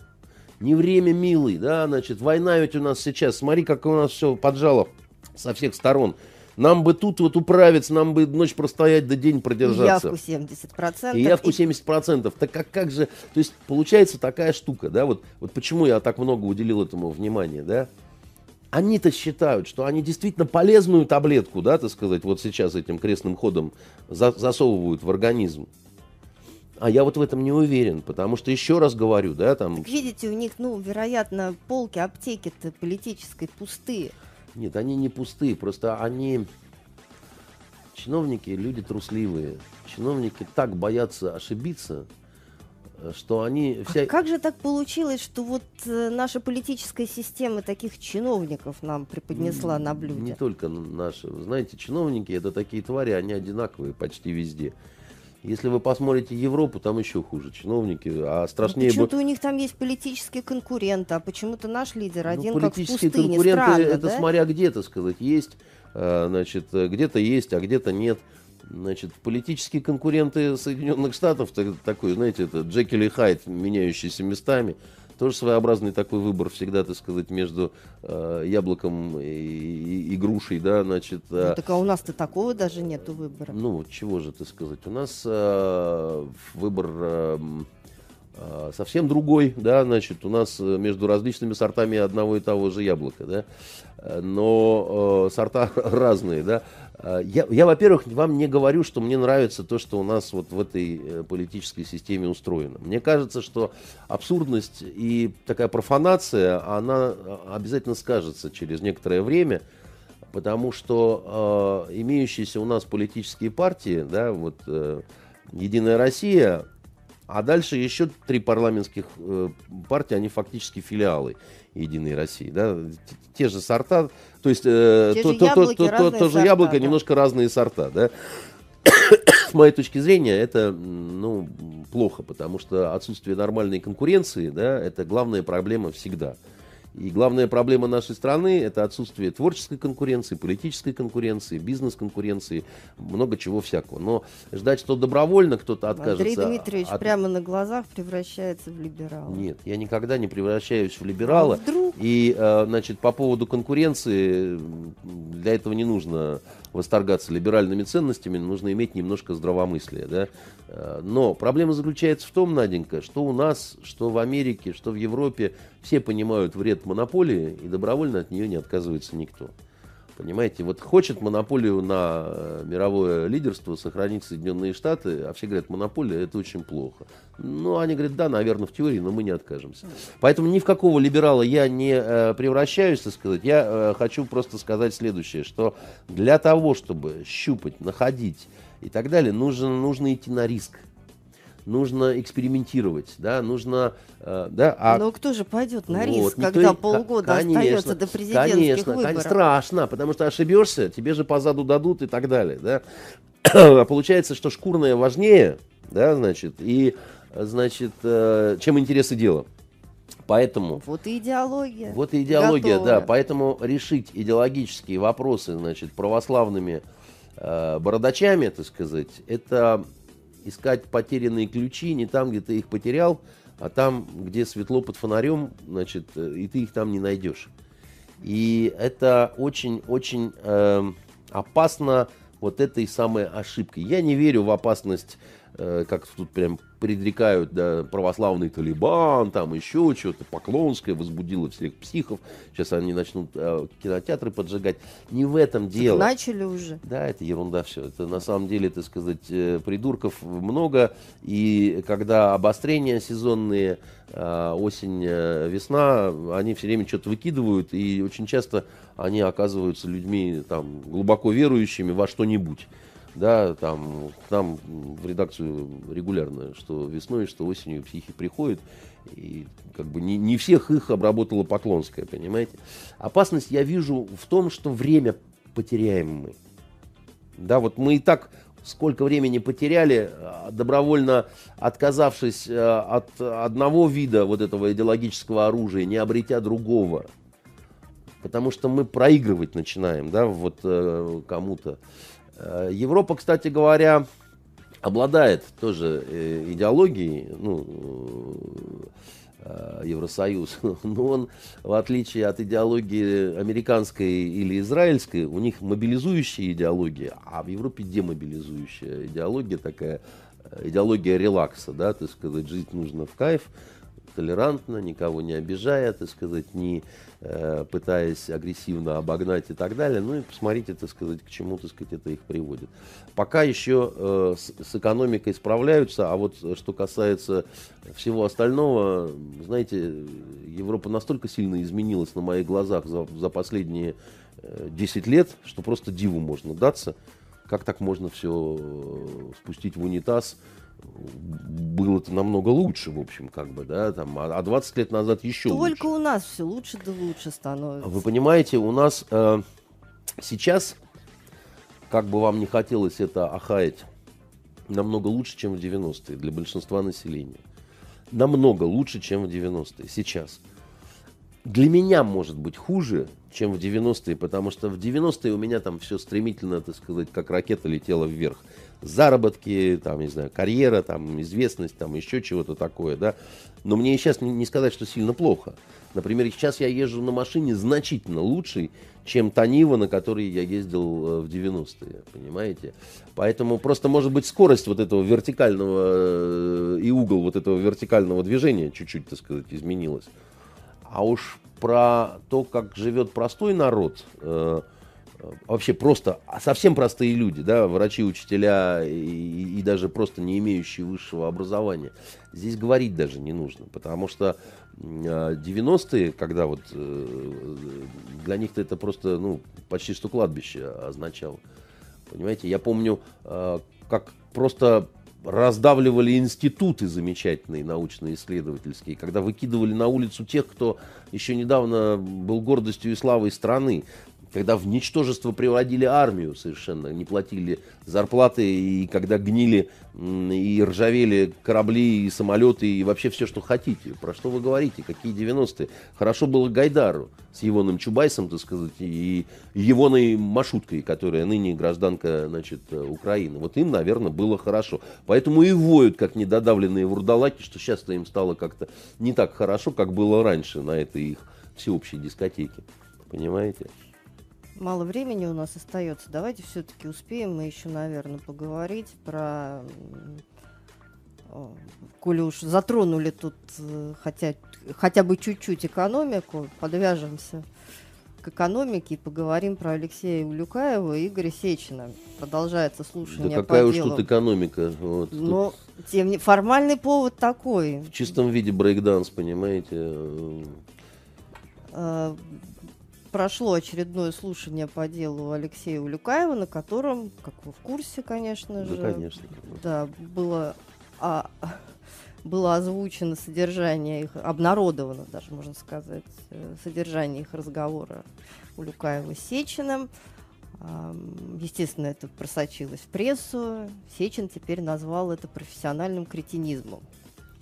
Не время, милый, да, значит, война ведь у нас сейчас, смотри, как у нас все поджало со всех сторон. Нам бы тут вот управиться, нам бы ночь простоять, да день И продержаться. явку 70%. И явку 70%. Так как, как же... То есть получается такая штука, да, вот, вот почему я так много уделил этому внимания, да? Они-то считают, что они действительно полезную таблетку, да, так сказать, вот сейчас этим крестным ходом за- засовывают в организм. А я вот в этом не уверен, потому что, еще раз говорю, да, там... Так видите, у них, ну, вероятно, полки аптеки-то политической пустые. Нет, они не пустые, просто они... Чиновники люди трусливые. Чиновники так боятся ошибиться, что они... А Вся... как же так получилось, что вот э, наша политическая система таких чиновников нам преподнесла на Не блюде? только наши. Вы знаете, чиновники это такие твари, они одинаковые почти везде. Если вы посмотрите Европу, там еще хуже чиновники, а Ну, страшнее. Почему-то у них там есть политические конкуренты, а почему-то наш лидер Ну, один как в пустыне. конкуренты, Странно, это да? смотря где, так сказать, есть, э, значит, э, где-то есть, а где-то нет. Значит, политические конкуренты Соединенных Штатов, так- такой, знаете, это Джекил и Хайд, меняющиеся местами, тоже своеобразный такой выбор всегда, так сказать, между э, яблоком и, и- и грушей, да, значит. э, Ну, так а у нас-то такого даже нету выбора. ну, вот чего же ты сказать? У нас э, выбор э, совсем другой, да, значит, у нас э, между различными сортами одного и того же яблока, да, Э, но э, сорта разные, да. Э, Я, я, во-первых, вам не говорю, что мне нравится то, что у нас вот в этой э, политической системе устроено. Мне кажется, что абсурдность и такая профанация, она обязательно скажется через некоторое время, потому что э, имеющиеся у нас политические партии, да, вот э, Единая Россия, а дальше еще три парламентских э, партии, они фактически филиалы Единой России, да, те же сорта, то есть э, Те то, же то- то- яблоки, то- то- разные то же сорта, яблоко, да. немножко разные сорта, да. С моей точки зрения, это ну, плохо, потому что отсутствие нормальной конкуренции, да, это главная проблема всегда. И главная проблема нашей страны – это отсутствие творческой конкуренции, политической конкуренции, бизнес-конкуренции, много чего всякого. Но ждать, что добровольно кто-то откажется... Андрей Дмитриевич от- прямо на глазах превращается в либерала. Нет, я никогда не превращаюсь в А либерала. вдруг? И, э, значит, по поводу конкуренции, для этого не нужно восторгаться либеральными ценностями, нужно иметь немножко здравомыслия, да. Э, Но проблема заключается в том, Наденька, что у нас, что в Америке, что в Европе все понимают вред монополии, и добровольно от нее не отказывается никто. Понимаете, вот хочет монополию на э, мировое лидерство сохранить Соединенные Штаты, а все говорят, монополия это очень плохо. Ну, они говорят, да, наверное, в теории, но мы не откажемся. Поэтому ни в какого либерала я не э, превращаюсь, так сказать. Я э, хочу просто сказать следующее, что для того, чтобы щупать, находить и так далее, нужно, нужно идти на риск. Нужно экспериментировать, да, нужно, э, да, а Но кто же пойдет на вот, риск, никто когда полгода ко- конечно, остается до президентских конечно, выборов? Страшно, потому что ошибешься, тебе же позаду дадут и так далее, да. получается, что шкурное важнее, да, значит, и, значит, э, чем интересы дела. Поэтому... Вот и идеология. Вот и идеология, Готовая. да. Поэтому решить идеологические вопросы, значит, православными э, бородачами, так сказать, это искать потерянные ключи не там, где ты их потерял, а там, где светло под фонарем, значит, э, и ты их там не найдешь. И это очень-очень э, опасно вот этой самой ошибкой. Я не верю в опасность как тут прям предрекают, да, православный Талибан, там еще что-то, Поклонское возбудило всех психов. Сейчас они начнут э, кинотеатры поджигать. Не в этом дело. Так начали уже. Да, это ерунда все. Это на самом деле, так сказать, э, придурков много. И когда обострения сезонные, э, осень, э, весна, они все время что-то выкидывают. И очень часто они оказываются людьми там глубоко верующими во что-нибудь да, там, к нам в редакцию регулярно, что весной, что осенью психи приходят, и как бы не, не всех их обработала Поклонская, понимаете. Опасность я вижу в том, что время потеряем мы. Да, вот мы и так сколько времени потеряли, а, добровольно отказавшись а, от одного вида вот этого идеологического оружия, не обретя другого. Потому что мы проигрывать начинаем, да, вот э, кому-то. Э, Европа, кстати говоря, обладает тоже э, идеологией, ну, э, Евросоюз, но он, в отличие от идеологии американской или израильской, у них мобилизующая идеология, а в Европе демобилизующая идеология такая, идеология релакса, да, так сказать, жить нужно в кайф, толерантно, никого не обижая, так сказать, не э, пытаясь агрессивно обогнать и так далее. Ну и посмотрите, так сказать, к чему, так сказать, это их приводит. Пока еще э, с, с экономикой справляются, а вот что касается всего остального, знаете, Европа настолько сильно изменилась на моих глазах за, за последние э, 10 лет, что просто диву можно даться. Как так можно все э, спустить в унитаз, было-то намного лучше, в общем, как бы, да, там, а 20 лет назад еще Только лучше. у нас все лучше да лучше становится. Вы понимаете, у нас э, сейчас, как бы вам не хотелось это охаять, намного лучше, чем в 90-е для большинства населения. Намного лучше, чем в 90-е сейчас. Для меня может быть хуже, чем в 90-е, потому что в 90-е у меня там все стремительно, так сказать, как ракета летела вверх заработки, там, не знаю, карьера, там, известность, там, еще чего-то такое, да. Но мне сейчас не, сказать, что сильно плохо. Например, сейчас я езжу на машине значительно лучше, чем та Нива, на которой я ездил э, в 90-е, понимаете? Поэтому просто, может быть, скорость вот этого вертикального э, и угол вот этого вертикального движения чуть-чуть, так сказать, изменилась. А уж про то, как живет простой народ, э, вообще просто а совсем простые люди, да, врачи, учителя и, и даже просто не имеющие высшего образования. Здесь говорить даже не нужно, потому что 90-е, а, когда вот э, для них это просто, ну, почти что кладбище означало. Понимаете, я помню, а, как просто раздавливали институты замечательные научно-исследовательские, когда выкидывали на улицу тех, кто еще недавно был гордостью и славой страны когда в ничтожество приводили армию совершенно, не платили зарплаты, и когда гнили и ржавели корабли, и самолеты, и вообще все, что хотите. Про что вы говорите? Какие 90-е? Хорошо было Гайдару с Ивоном Чубайсом, так сказать, и Ивоной Машуткой, которая ныне гражданка, значит, Украины. Вот им, наверное, было хорошо. Поэтому и воют, как недодавленные вурдалаки, что сейчас-то им стало как-то не так хорошо, как было раньше на этой их всеобщей дискотеке. Понимаете? Мало времени у нас остается. Давайте все-таки успеем мы еще, наверное, поговорить про коли уж затронули тут э, хотя, хотя бы чуть-чуть экономику, подвяжемся к экономике и поговорим про Алексея Улюкаева и Игоря Сечина. Продолжается слушание да какая по уж делу. тут экономика. Вот, Но, тут... тем не формальный повод такой. В чистом виде брейкданс, понимаете. Э, прошло очередное слушание по делу Алексея Улюкаева, на котором, как вы в курсе, конечно же, да, конечно. Да, было, а, было озвучено содержание их, обнародовано даже, можно сказать, э, содержание их разговора Улюкаева с Сечиным. Естественно, это просочилось в прессу. Сечин теперь назвал это профессиональным кретинизмом.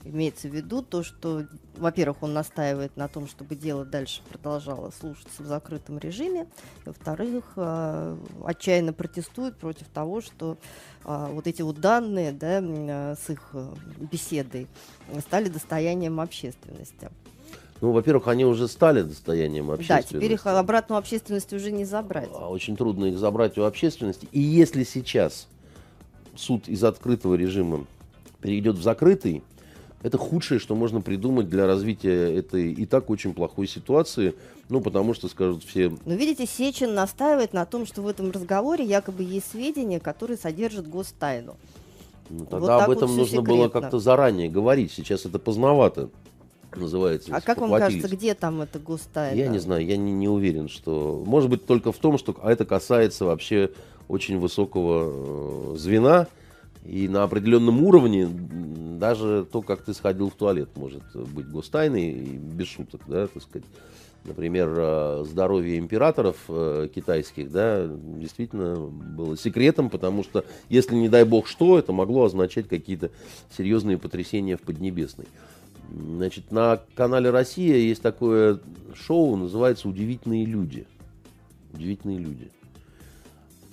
Имеется в виду то, что, во-первых, он настаивает на том, чтобы дело дальше продолжало слушаться в закрытом режиме, и, во-вторых, э, отчаянно протестует против того, что э, вот эти вот данные да, э, с их беседой стали достоянием общественности. Ну, во-первых, они уже стали достоянием общественности. Да, теперь их обратно у общественности уже не забрать. А очень трудно их забрать у общественности. И если сейчас суд из открытого режима перейдет в закрытый, это худшее, что можно придумать для развития этой и так очень плохой ситуации. Ну, потому что скажут все... Ну, видите, Сечин настаивает на том, что в этом разговоре якобы есть сведения, которые содержат гостайну. Ну, тогда вот об этом вот нужно секретно. было как-то заранее говорить. Сейчас это поздновато называется. А как вам кажется, где там это густая? Я не знаю, я не, не уверен, что... Может быть, только в том, что это касается вообще очень высокого э, звена, и на определенном уровне даже то, как ты сходил в туалет, может быть гостайной, и без шуток, да, так сказать. Например, э, здоровье императоров э, китайских, да, действительно было секретом, потому что, если не дай бог что, это могло означать какие-то серьезные потрясения в Поднебесной. Значит, на канале Россия есть такое шоу, называется «Удивительные люди». Удивительные люди.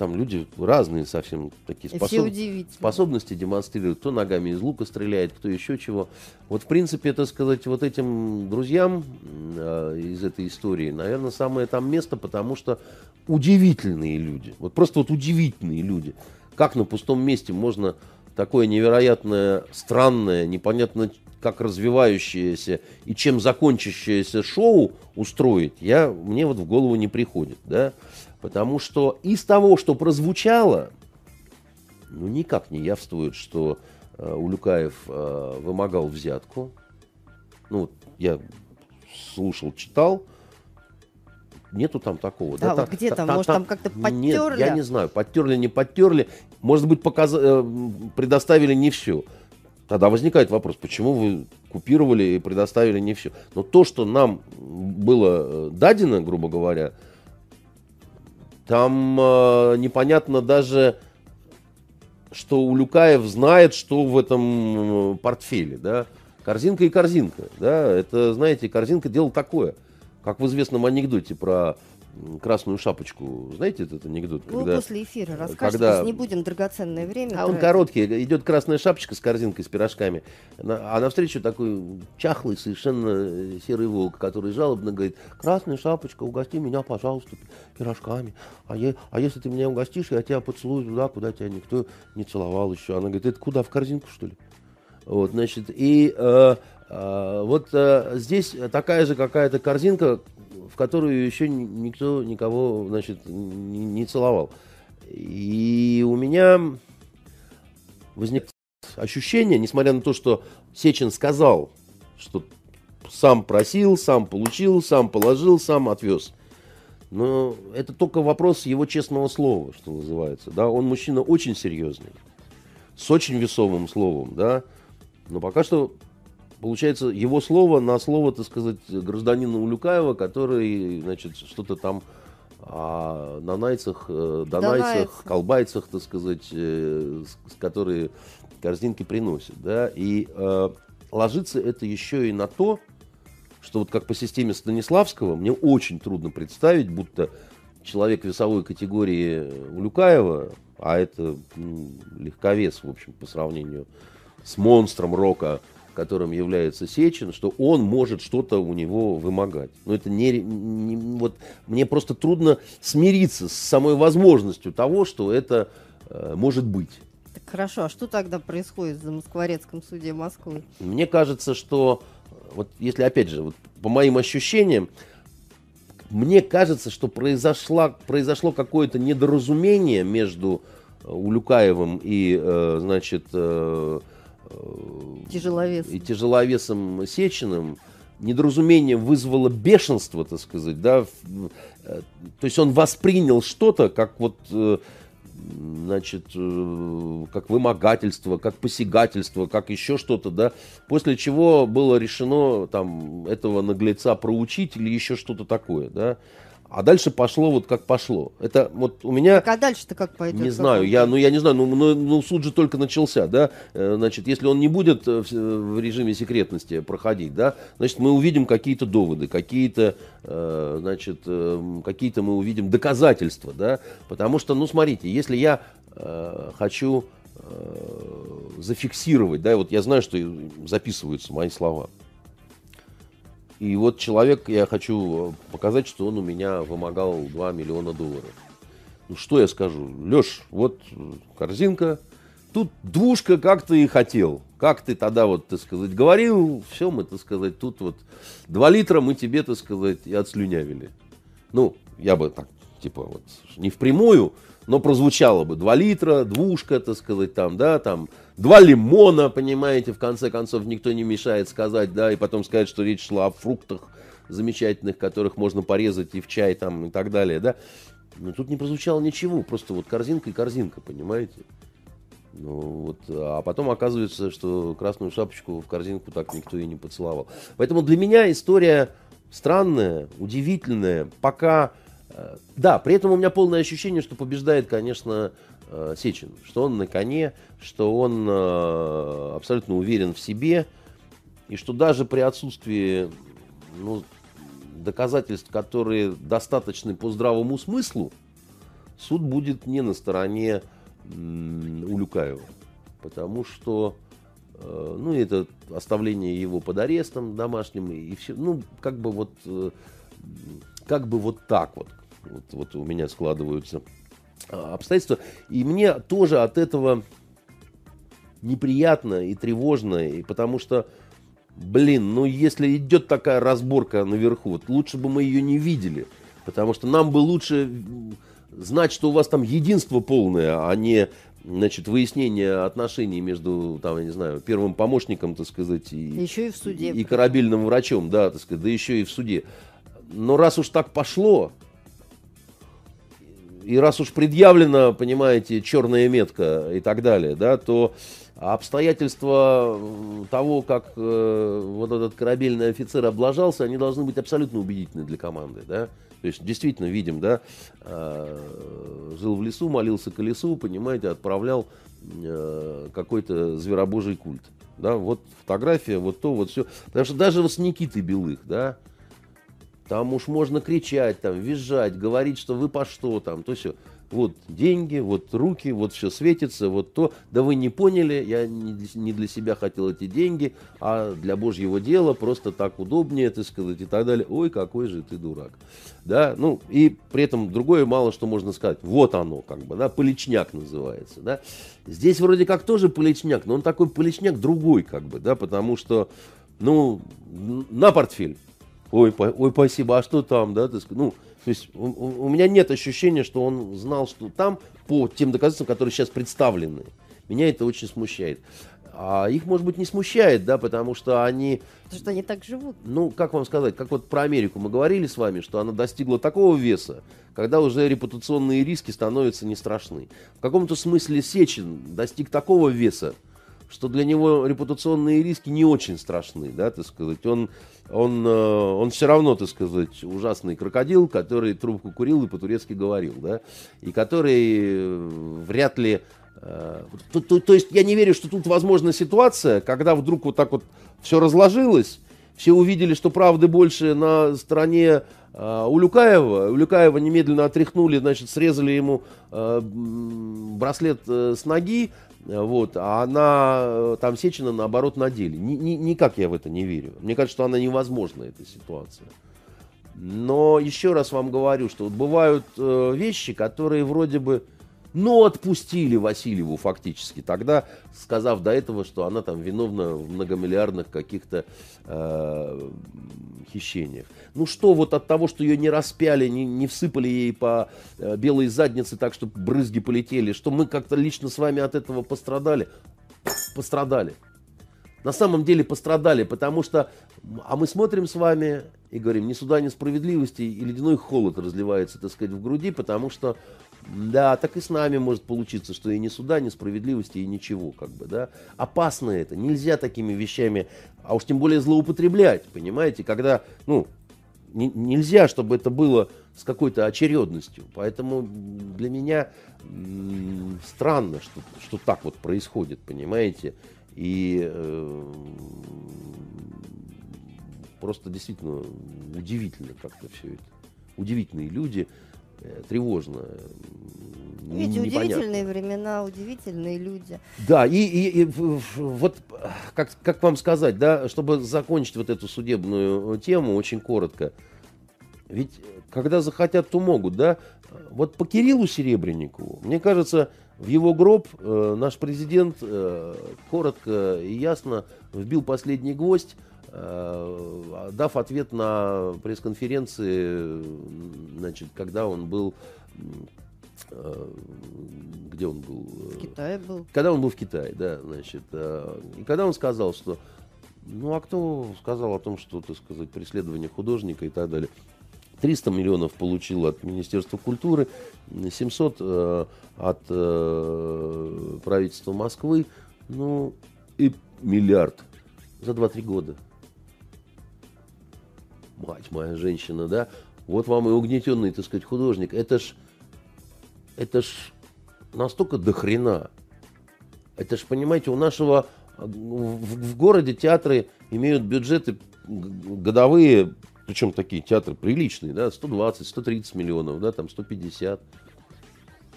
Там люди разные совсем такие способ... способности демонстрируют. Кто ногами из лука стреляет, кто еще чего. Вот, в принципе, это сказать, вот этим друзьям э, из этой истории, наверное, самое там место, потому что удивительные люди. Вот просто вот удивительные люди. Как на пустом месте можно такое невероятное, странное, непонятно как развивающееся и чем закончащееся шоу устроить, я, мне вот в голову не приходит, да. Потому что из того, что прозвучало, ну, никак не явствует, что э, Улюкаев э, вымогал взятку. Ну, вот я слушал, читал, нету там такого. Да, да вот где там, может, там, как-то подтерли? Нет, я не знаю, подтерли, не подтерли. Может быть, показ... Э, предоставили не все. Тогда возникает вопрос, почему вы купировали и предоставили не все. Но то, что нам было э, дадено, грубо говоря, там э, непонятно даже, что Улюкаев знает, что в этом портфеле, да. Корзинка и корзинка, да, это, знаете, корзинка дело такое, как в известном анекдоте про красную шапочку. Знаете этот анекдот? Когда, после эфира расскажете, когда, не будем драгоценное время. А он короткий. Идет красная шапочка с корзинкой, с пирожками. А навстречу такой чахлый, совершенно серый волк, который жалобно говорит, красная шапочка, угости меня, пожалуйста, пирожками. А, я, а если ты меня угостишь, я тебя поцелую туда, куда тебя никто не целовал еще. Она говорит, это куда, в корзинку, что ли? Вот, значит, и э, э, вот э, здесь такая же какая-то корзинка, в которую еще никто никого, значит, не, не целовал. И у меня возник ощущение, несмотря на то, что Сечин сказал, что сам просил, сам получил, сам положил, сам отвез. Но это только вопрос его честного слова, что называется. Да? Он мужчина очень серьезный, с очень весомым словом, да. Но пока что получается, его слово на слово, так сказать, гражданина Улюкаева, который, значит, что-то там а на найцах, э, донайцах, колбайцах, так сказать, э, с, которые корзинки приносят, да, и э, ложится это еще и на то, что вот как по системе Станиславского, мне очень трудно представить, будто человек весовой категории Улюкаева, а это ну, легковес, в общем, по сравнению с монстром рока, которым является Сечин, что он может что-то у него вымогать. Но это не, не вот мне просто трудно смириться с самой возможностью того, что это э, может быть. Так хорошо, а что тогда происходит в Москворецком суде Москвы? Мне кажется, что вот если опять же вот по моим ощущениям, мне кажется, что произошло, произошло какое-то недоразумение между э, Улюкаевым и, э, значит, э, Тяжеловесом. и тяжеловесом Сечиным недоразумение вызвало бешенство, так сказать, да, э, то есть он воспринял что-то как вот, э, значит, э, как вымогательство, как посягательство, как еще что-то, да, после чего было решено там этого наглеца проучить или еще что-то такое, да, А дальше пошло вот как пошло. Это вот у меня... Так а дальше-то как пойдет? Не знаю, я, ну я не знаю, ну, ну, ну суд же только начался, да, Э, значит, если он не будет э, в, в режиме секретности проходить, да, значит, мы увидим какие-то доводы, какие-то, э, значит, э, какие-то мы увидим доказательства, да, потому что, ну, смотрите, если я э, хочу э, зафиксировать, да, вот я знаю, что записываются мои слова, и вот человек, я хочу показать, что он у меня вымогал 2 миллиона долларов. Ну что я скажу? Леш, вот корзинка, тут двушка, как ты и хотел. Как ты тогда вот, так сказать, говорил, все мы, так сказать, тут вот 2 литра мы тебе, так сказать, и отслюнявили. Ну, я бы так, типа, вот, не впрямую, но прозвучало бы 2 литра, двушка, так сказать, там, да, там, два лимона, понимаете, в конце концов, никто не мешает сказать, да, и потом сказать, что речь шла о фруктах замечательных, которых можно порезать и в чай там и так далее, да. Но тут не прозвучало ничего, просто вот корзинка и корзинка, понимаете. Ну, вот, а потом оказывается, что красную шапочку в корзинку так никто и не поцеловал. Поэтому для меня история странная, удивительная, пока да, при этом у меня полное ощущение, что побеждает, конечно, э, Сечин, что он на коне, что он э, абсолютно уверен в себе, и что даже при отсутствии ну, доказательств, которые достаточны по здравому смыслу, суд будет не на стороне Улюкаева. Потому что ну, это оставление его под арестом домашним и все, ну, как бы вот, как бы вот так вот. Вот, вот у меня складываются а, обстоятельства. И мне тоже от этого неприятно и тревожно, и потому что, блин, ну если идет такая разборка наверху, вот лучше бы мы ее не видели, потому что нам бы лучше знать, что у вас там единство полное, а не значит, выяснение отношений между, там, я не знаю, первым помощником, так сказать, и, еще и в суде. И корабельным врачом, да, так сказать, да еще и в суде. Но раз уж так пошло, и раз уж предъявлена, понимаете, черная метка и так далее, да, то обстоятельства того, как э, вот этот корабельный офицер облажался, они должны быть абсолютно убедительны для команды, да. То есть действительно видим, да, э, жил в лесу, молился колесу, понимаете, отправлял э, какой-то зверобожий культ. Да, вот фотография, вот то, вот все. Потому что даже вот с Никитой Белых, да, там уж можно кричать, там, визжать, говорить, что вы по что там, то все. Вот деньги, вот руки, вот все светится, вот то. Да вы не поняли, я не для себя хотел эти деньги, а для Божьего дела, просто так удобнее, так сказать, и так далее. Ой, какой же ты дурак. Да, ну, и при этом другое мало что можно сказать. Вот оно, как бы, да, поличняк называется, да. Здесь вроде как тоже поличняк, но он такой поличняк другой, как бы, да, потому что, ну, на портфель ой, по, ой, спасибо, а что там, да, ты, ну, то есть у, у меня нет ощущения, что он знал, что там по тем доказательствам, которые сейчас представлены. Меня это очень смущает. А их, может быть, не смущает, да, потому что они... Потому что они так живут. Ну, как вам сказать, как вот про Америку мы говорили с вами, что она достигла такого веса, когда уже репутационные риски становятся не страшны. В каком-то смысле Сечин достиг такого веса, что для него репутационные риски не очень страшны, да, так сказать. Он, он, э, он все равно, так сказать, ужасный крокодил, который трубку курил и по-турецки говорил, да, и который э, вряд ли... Э, то, то, то есть я не верю, что тут возможна ситуация, когда вдруг вот так вот все разложилось, все увидели, что правды больше на стороне э, Улюкаева. Улюкаева немедленно отряхнули, значит, срезали ему браслет с ноги, вот, а она э, там Сечина наоборот на деле. Ни, ни, никак я в это не верю. Мне кажется, что она невозможна, эта ситуация. Но еще раз вам говорю, что вот бывают э, вещи, которые вроде бы но отпустили Васильеву фактически, тогда сказав до этого, что она там виновна в многомиллиардных каких-то э, хищениях. Ну что вот от того, что ее не распяли, не, не всыпали ей по э, белой заднице так, чтобы брызги полетели, что мы как-то лично с вами от этого пострадали? Пострадали. На самом деле пострадали, потому что, а мы смотрим с вами и говорим, ни суда, ни справедливости, и ледяной холод разливается, так сказать, в груди, потому что да, так и с нами может получиться, что и ни суда, ни справедливости, и ничего, как бы, да. Опасно это, нельзя такими вещами, а уж тем более злоупотреблять, понимаете, когда, ну, не, нельзя, чтобы это было с какой-то очередностью. Поэтому для меня странно, что, что так вот происходит, понимаете? И э, просто действительно удивительно как-то все это. Удивительные люди, э, тревожно. Видите, удивительные времена, удивительные люди. Да, и, и, и вот как, как вам сказать, да, чтобы закончить вот эту судебную тему очень коротко. Ведь когда захотят, то могут, да. Вот по Кириллу Серебренникову, мне кажется, в его гроб э, наш президент э, коротко и ясно вбил последний гвоздь, э, дав ответ на пресс-конференции, значит, когда он был э, где он был? В Китае был. Когда он был в Китае, да, значит. Э, и когда он сказал, что ну а кто сказал о том, что, так сказать, преследование художника и так далее. 300 миллионов получил от Министерства культуры, 700 э, от э, правительства Москвы, ну и миллиард за 2-3 года. Мать моя женщина, да? Вот вам и угнетенный, так сказать, художник. Это ж, это ж настолько дохрена. Это ж, понимаете, у нашего в, в городе театры имеют бюджеты годовые причем такие театры приличные, да, 120, 130 миллионов, да, там 150,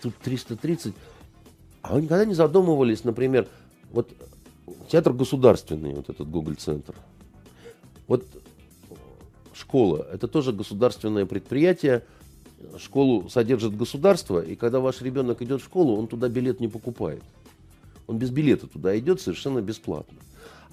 тут 330. А вы никогда не задумывались, например, вот театр государственный, вот этот Гоголь-центр. Вот школа, это тоже государственное предприятие, школу содержит государство, и когда ваш ребенок идет в школу, он туда билет не покупает. Он без билета туда идет совершенно бесплатно.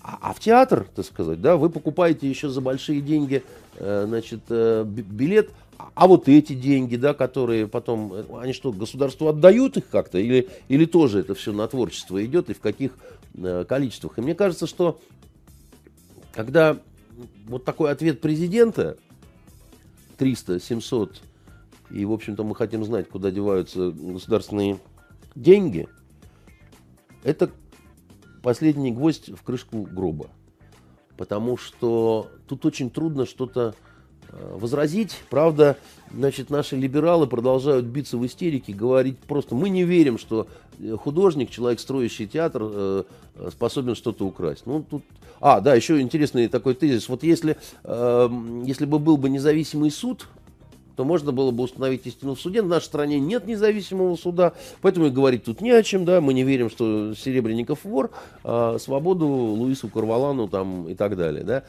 А, а в театр, так сказать, да, вы покупаете еще за большие деньги, э, значит, э, билет, а вот эти деньги, да, которые потом, э, они что, государству отдают их как-то, или, или тоже это все на творчество идет, и в каких количествах? И мне кажется, что когда вот такой ответ президента, 300, 700, и, в общем-то, мы хотим знать, куда деваются государственные деньги, это последний гвоздь в крышку гроба. Потому что тут очень трудно что-то возразить. Правда, значит, наши либералы продолжают биться в истерике, говорить просто, мы не верим, что э, художник, человек, строящий театр, э, способен что-то украсть. Ну, тут... А, да, еще интересный такой тезис. Вот если, если бы был бы независимый суд, то можно было бы установить истину в суде. В нашей стране нет независимого суда, поэтому и говорить тут не о чем, да, мы не верим, что Серебренников вор, а свободу Луису Карвалану там и так далее, да.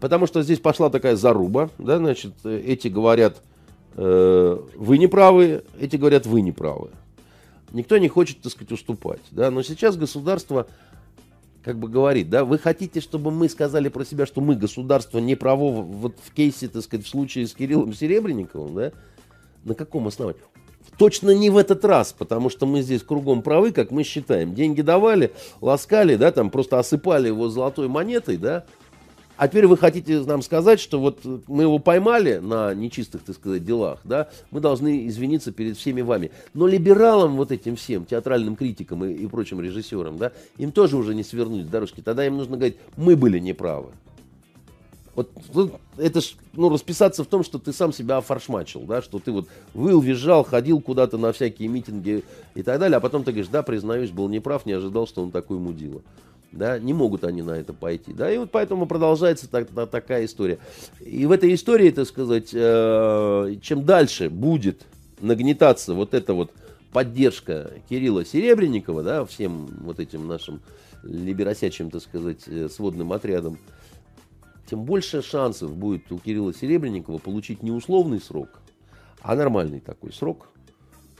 Потому что здесь пошла такая заруба, да, значит, эти говорят, э, вы не правы, эти говорят, вы не правы. Никто не хочет, так сказать, уступать, да, но сейчас государство как бы говорит, да, вы хотите, чтобы мы сказали про себя, что мы государство не право вот в кейсе, так сказать, в случае с Кириллом Серебренниковым, да? На каком основании? Точно не в этот раз, потому что мы здесь кругом правы, как мы считаем. Деньги давали, ласкали, да, там просто осыпали его золотой монетой, да, а теперь вы хотите нам сказать, что вот мы его поймали на нечистых, так сказать, делах, да, мы должны извиниться перед всеми вами. Но либералам вот этим всем, театральным критикам и, и прочим режиссерам, да, им тоже уже не свернуть дорожки. Тогда им нужно говорить, мы были неправы. Вот это ж, ну, расписаться в том, что ты сам себя офаршмачил, да, что ты вот выл, визжал, ходил куда-то на всякие митинги и так далее, а потом ты говоришь, да, признаюсь, был неправ, не ожидал, что он такой мудила да, не могут они на это пойти, да, и вот поэтому продолжается так, так, такая история. И в этой истории, так сказать, э, чем дальше будет нагнетаться вот эта вот поддержка Кирилла Серебренникова, да, всем вот этим нашим либеросячим, так сказать, э, сводным отрядом, тем больше шансов будет у Кирилла Серебренникова получить не условный срок, а нормальный такой срок,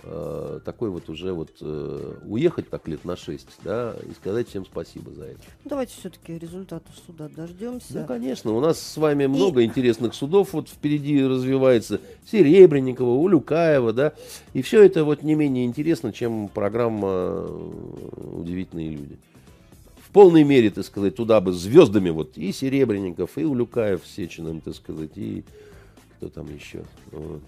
э, такой вот уже вот э, уехать так лет на 6, да, и сказать всем спасибо за это. Давайте все-таки результатов суда дождемся. Ну, конечно, у нас с вами много и... интересных судов вот впереди развивается. Серебренникова, Улюкаева, да, и все это вот не менее интересно, чем программа э, «Удивительные люди». В полной мере, так сказать, туда бы звездами вот и Серебренников, и Улюкаев с Сечиным, так сказать, и кто там еще. Вот.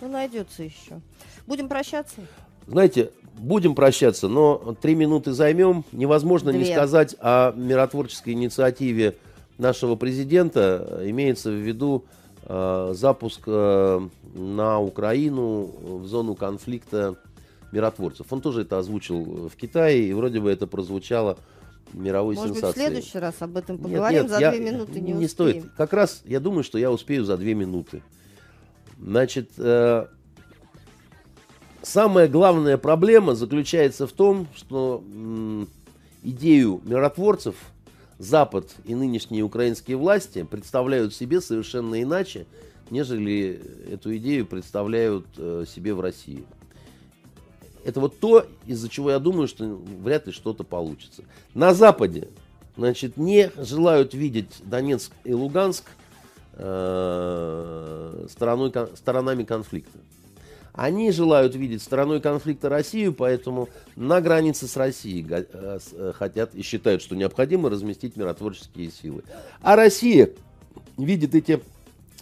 Ну, найдется еще. Будем прощаться? Знаете, будем прощаться, но три минуты займем. Невозможно Две. не сказать о миротворческой инициативе нашего президента. Имеется в виду э, запуск э, на Украину в зону конфликта миротворцев. Он тоже это озвучил в Китае, и вроде бы это прозвучало мировой Может сенсацией. быть, в следующий раз об этом поговорим, нет, за я, две минуты не, не успеем. стоит. Как раз я думаю, что я успею за две минуты. Значит, э, самая главная проблема заключается в том, что м, идею миротворцев Запад и нынешние украинские власти представляют себе совершенно иначе, нежели эту идею представляют э, себе в России. Это вот то, из-за чего я думаю, что вряд ли что-то получится. На Западе, значит, не желают видеть Донецк и Луганск э, стороной, сторонами конфликта. Они желают видеть стороной конфликта Россию, поэтому на границе с Россией э, э, хотят и считают, что необходимо разместить миротворческие силы. А Россия видит эти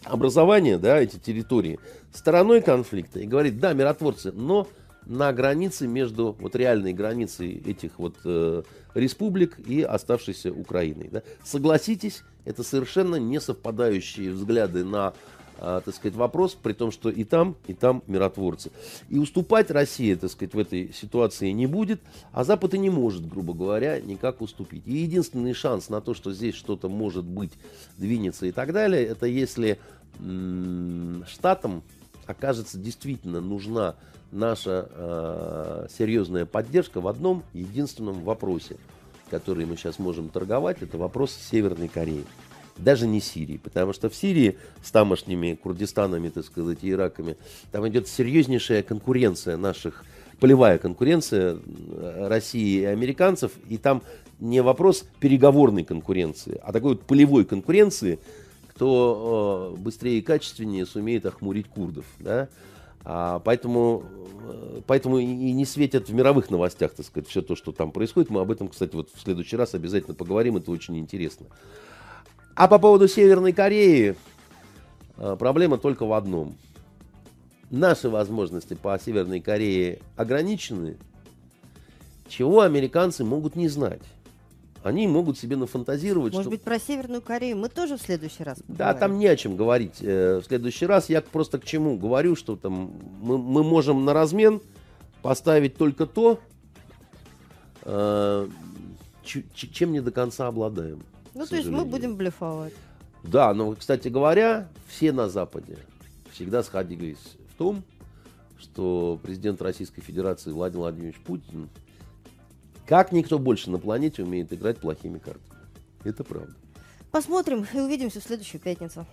образования, да, эти территории стороной конфликта и говорит, да, миротворцы, но на границе между вот реальной границей этих вот э, республик и оставшейся Украиной. да. Согласитесь, это совершенно не совпадающие взгляды на а, так сказать, вопрос, при том, что и там, и там миротворцы. И уступать Россия, так сказать, в этой ситуации не будет, а Запад и не может, грубо говоря, никак уступить. И единственный шанс на то, что здесь что-то может быть, двинется и так далее, это если Штатам окажется действительно нужна наша э, серьезная поддержка в одном единственном вопросе, который мы сейчас можем торговать, это вопрос Северной Кореи. Даже не Сирии, потому что в Сирии с тамошними Курдистанами, так сказать, и Ираками, там идет серьезнейшая конкуренция наших, полевая конкуренция э, России и американцев, и там не вопрос переговорной конкуренции, а такой вот полевой конкуренции, кто э, быстрее и качественнее сумеет охмурить курдов, да, а, поэтому, э, поэтому и не светят в мировых новостях, так сказать, все то, что там происходит. Мы об этом, кстати, вот в следующий раз обязательно поговорим, это очень интересно. А по поводу Северной Кореи, э, проблема только в одном. Наши возможности по Северной Корее ограничены, чего американцы могут не знать. Они могут себе нафантазировать, Может что... быть, про Северную Корею мы тоже в следующий раз Да, поговорим? там не о чем говорить. э, В следующий раз я просто к чему говорю, что там мы, мы можем на размен поставить только то, э, чем не до конца обладаем. Ну, то есть мы будем блефовать. Да, но, кстати говоря, все на Западе всегда сходились в том, что президент Российской Федерации Владимир Владимирович Путин, как никто больше на планете, умеет играть плохими картами. Это правда. Посмотрим и увидимся в следующую пятницу.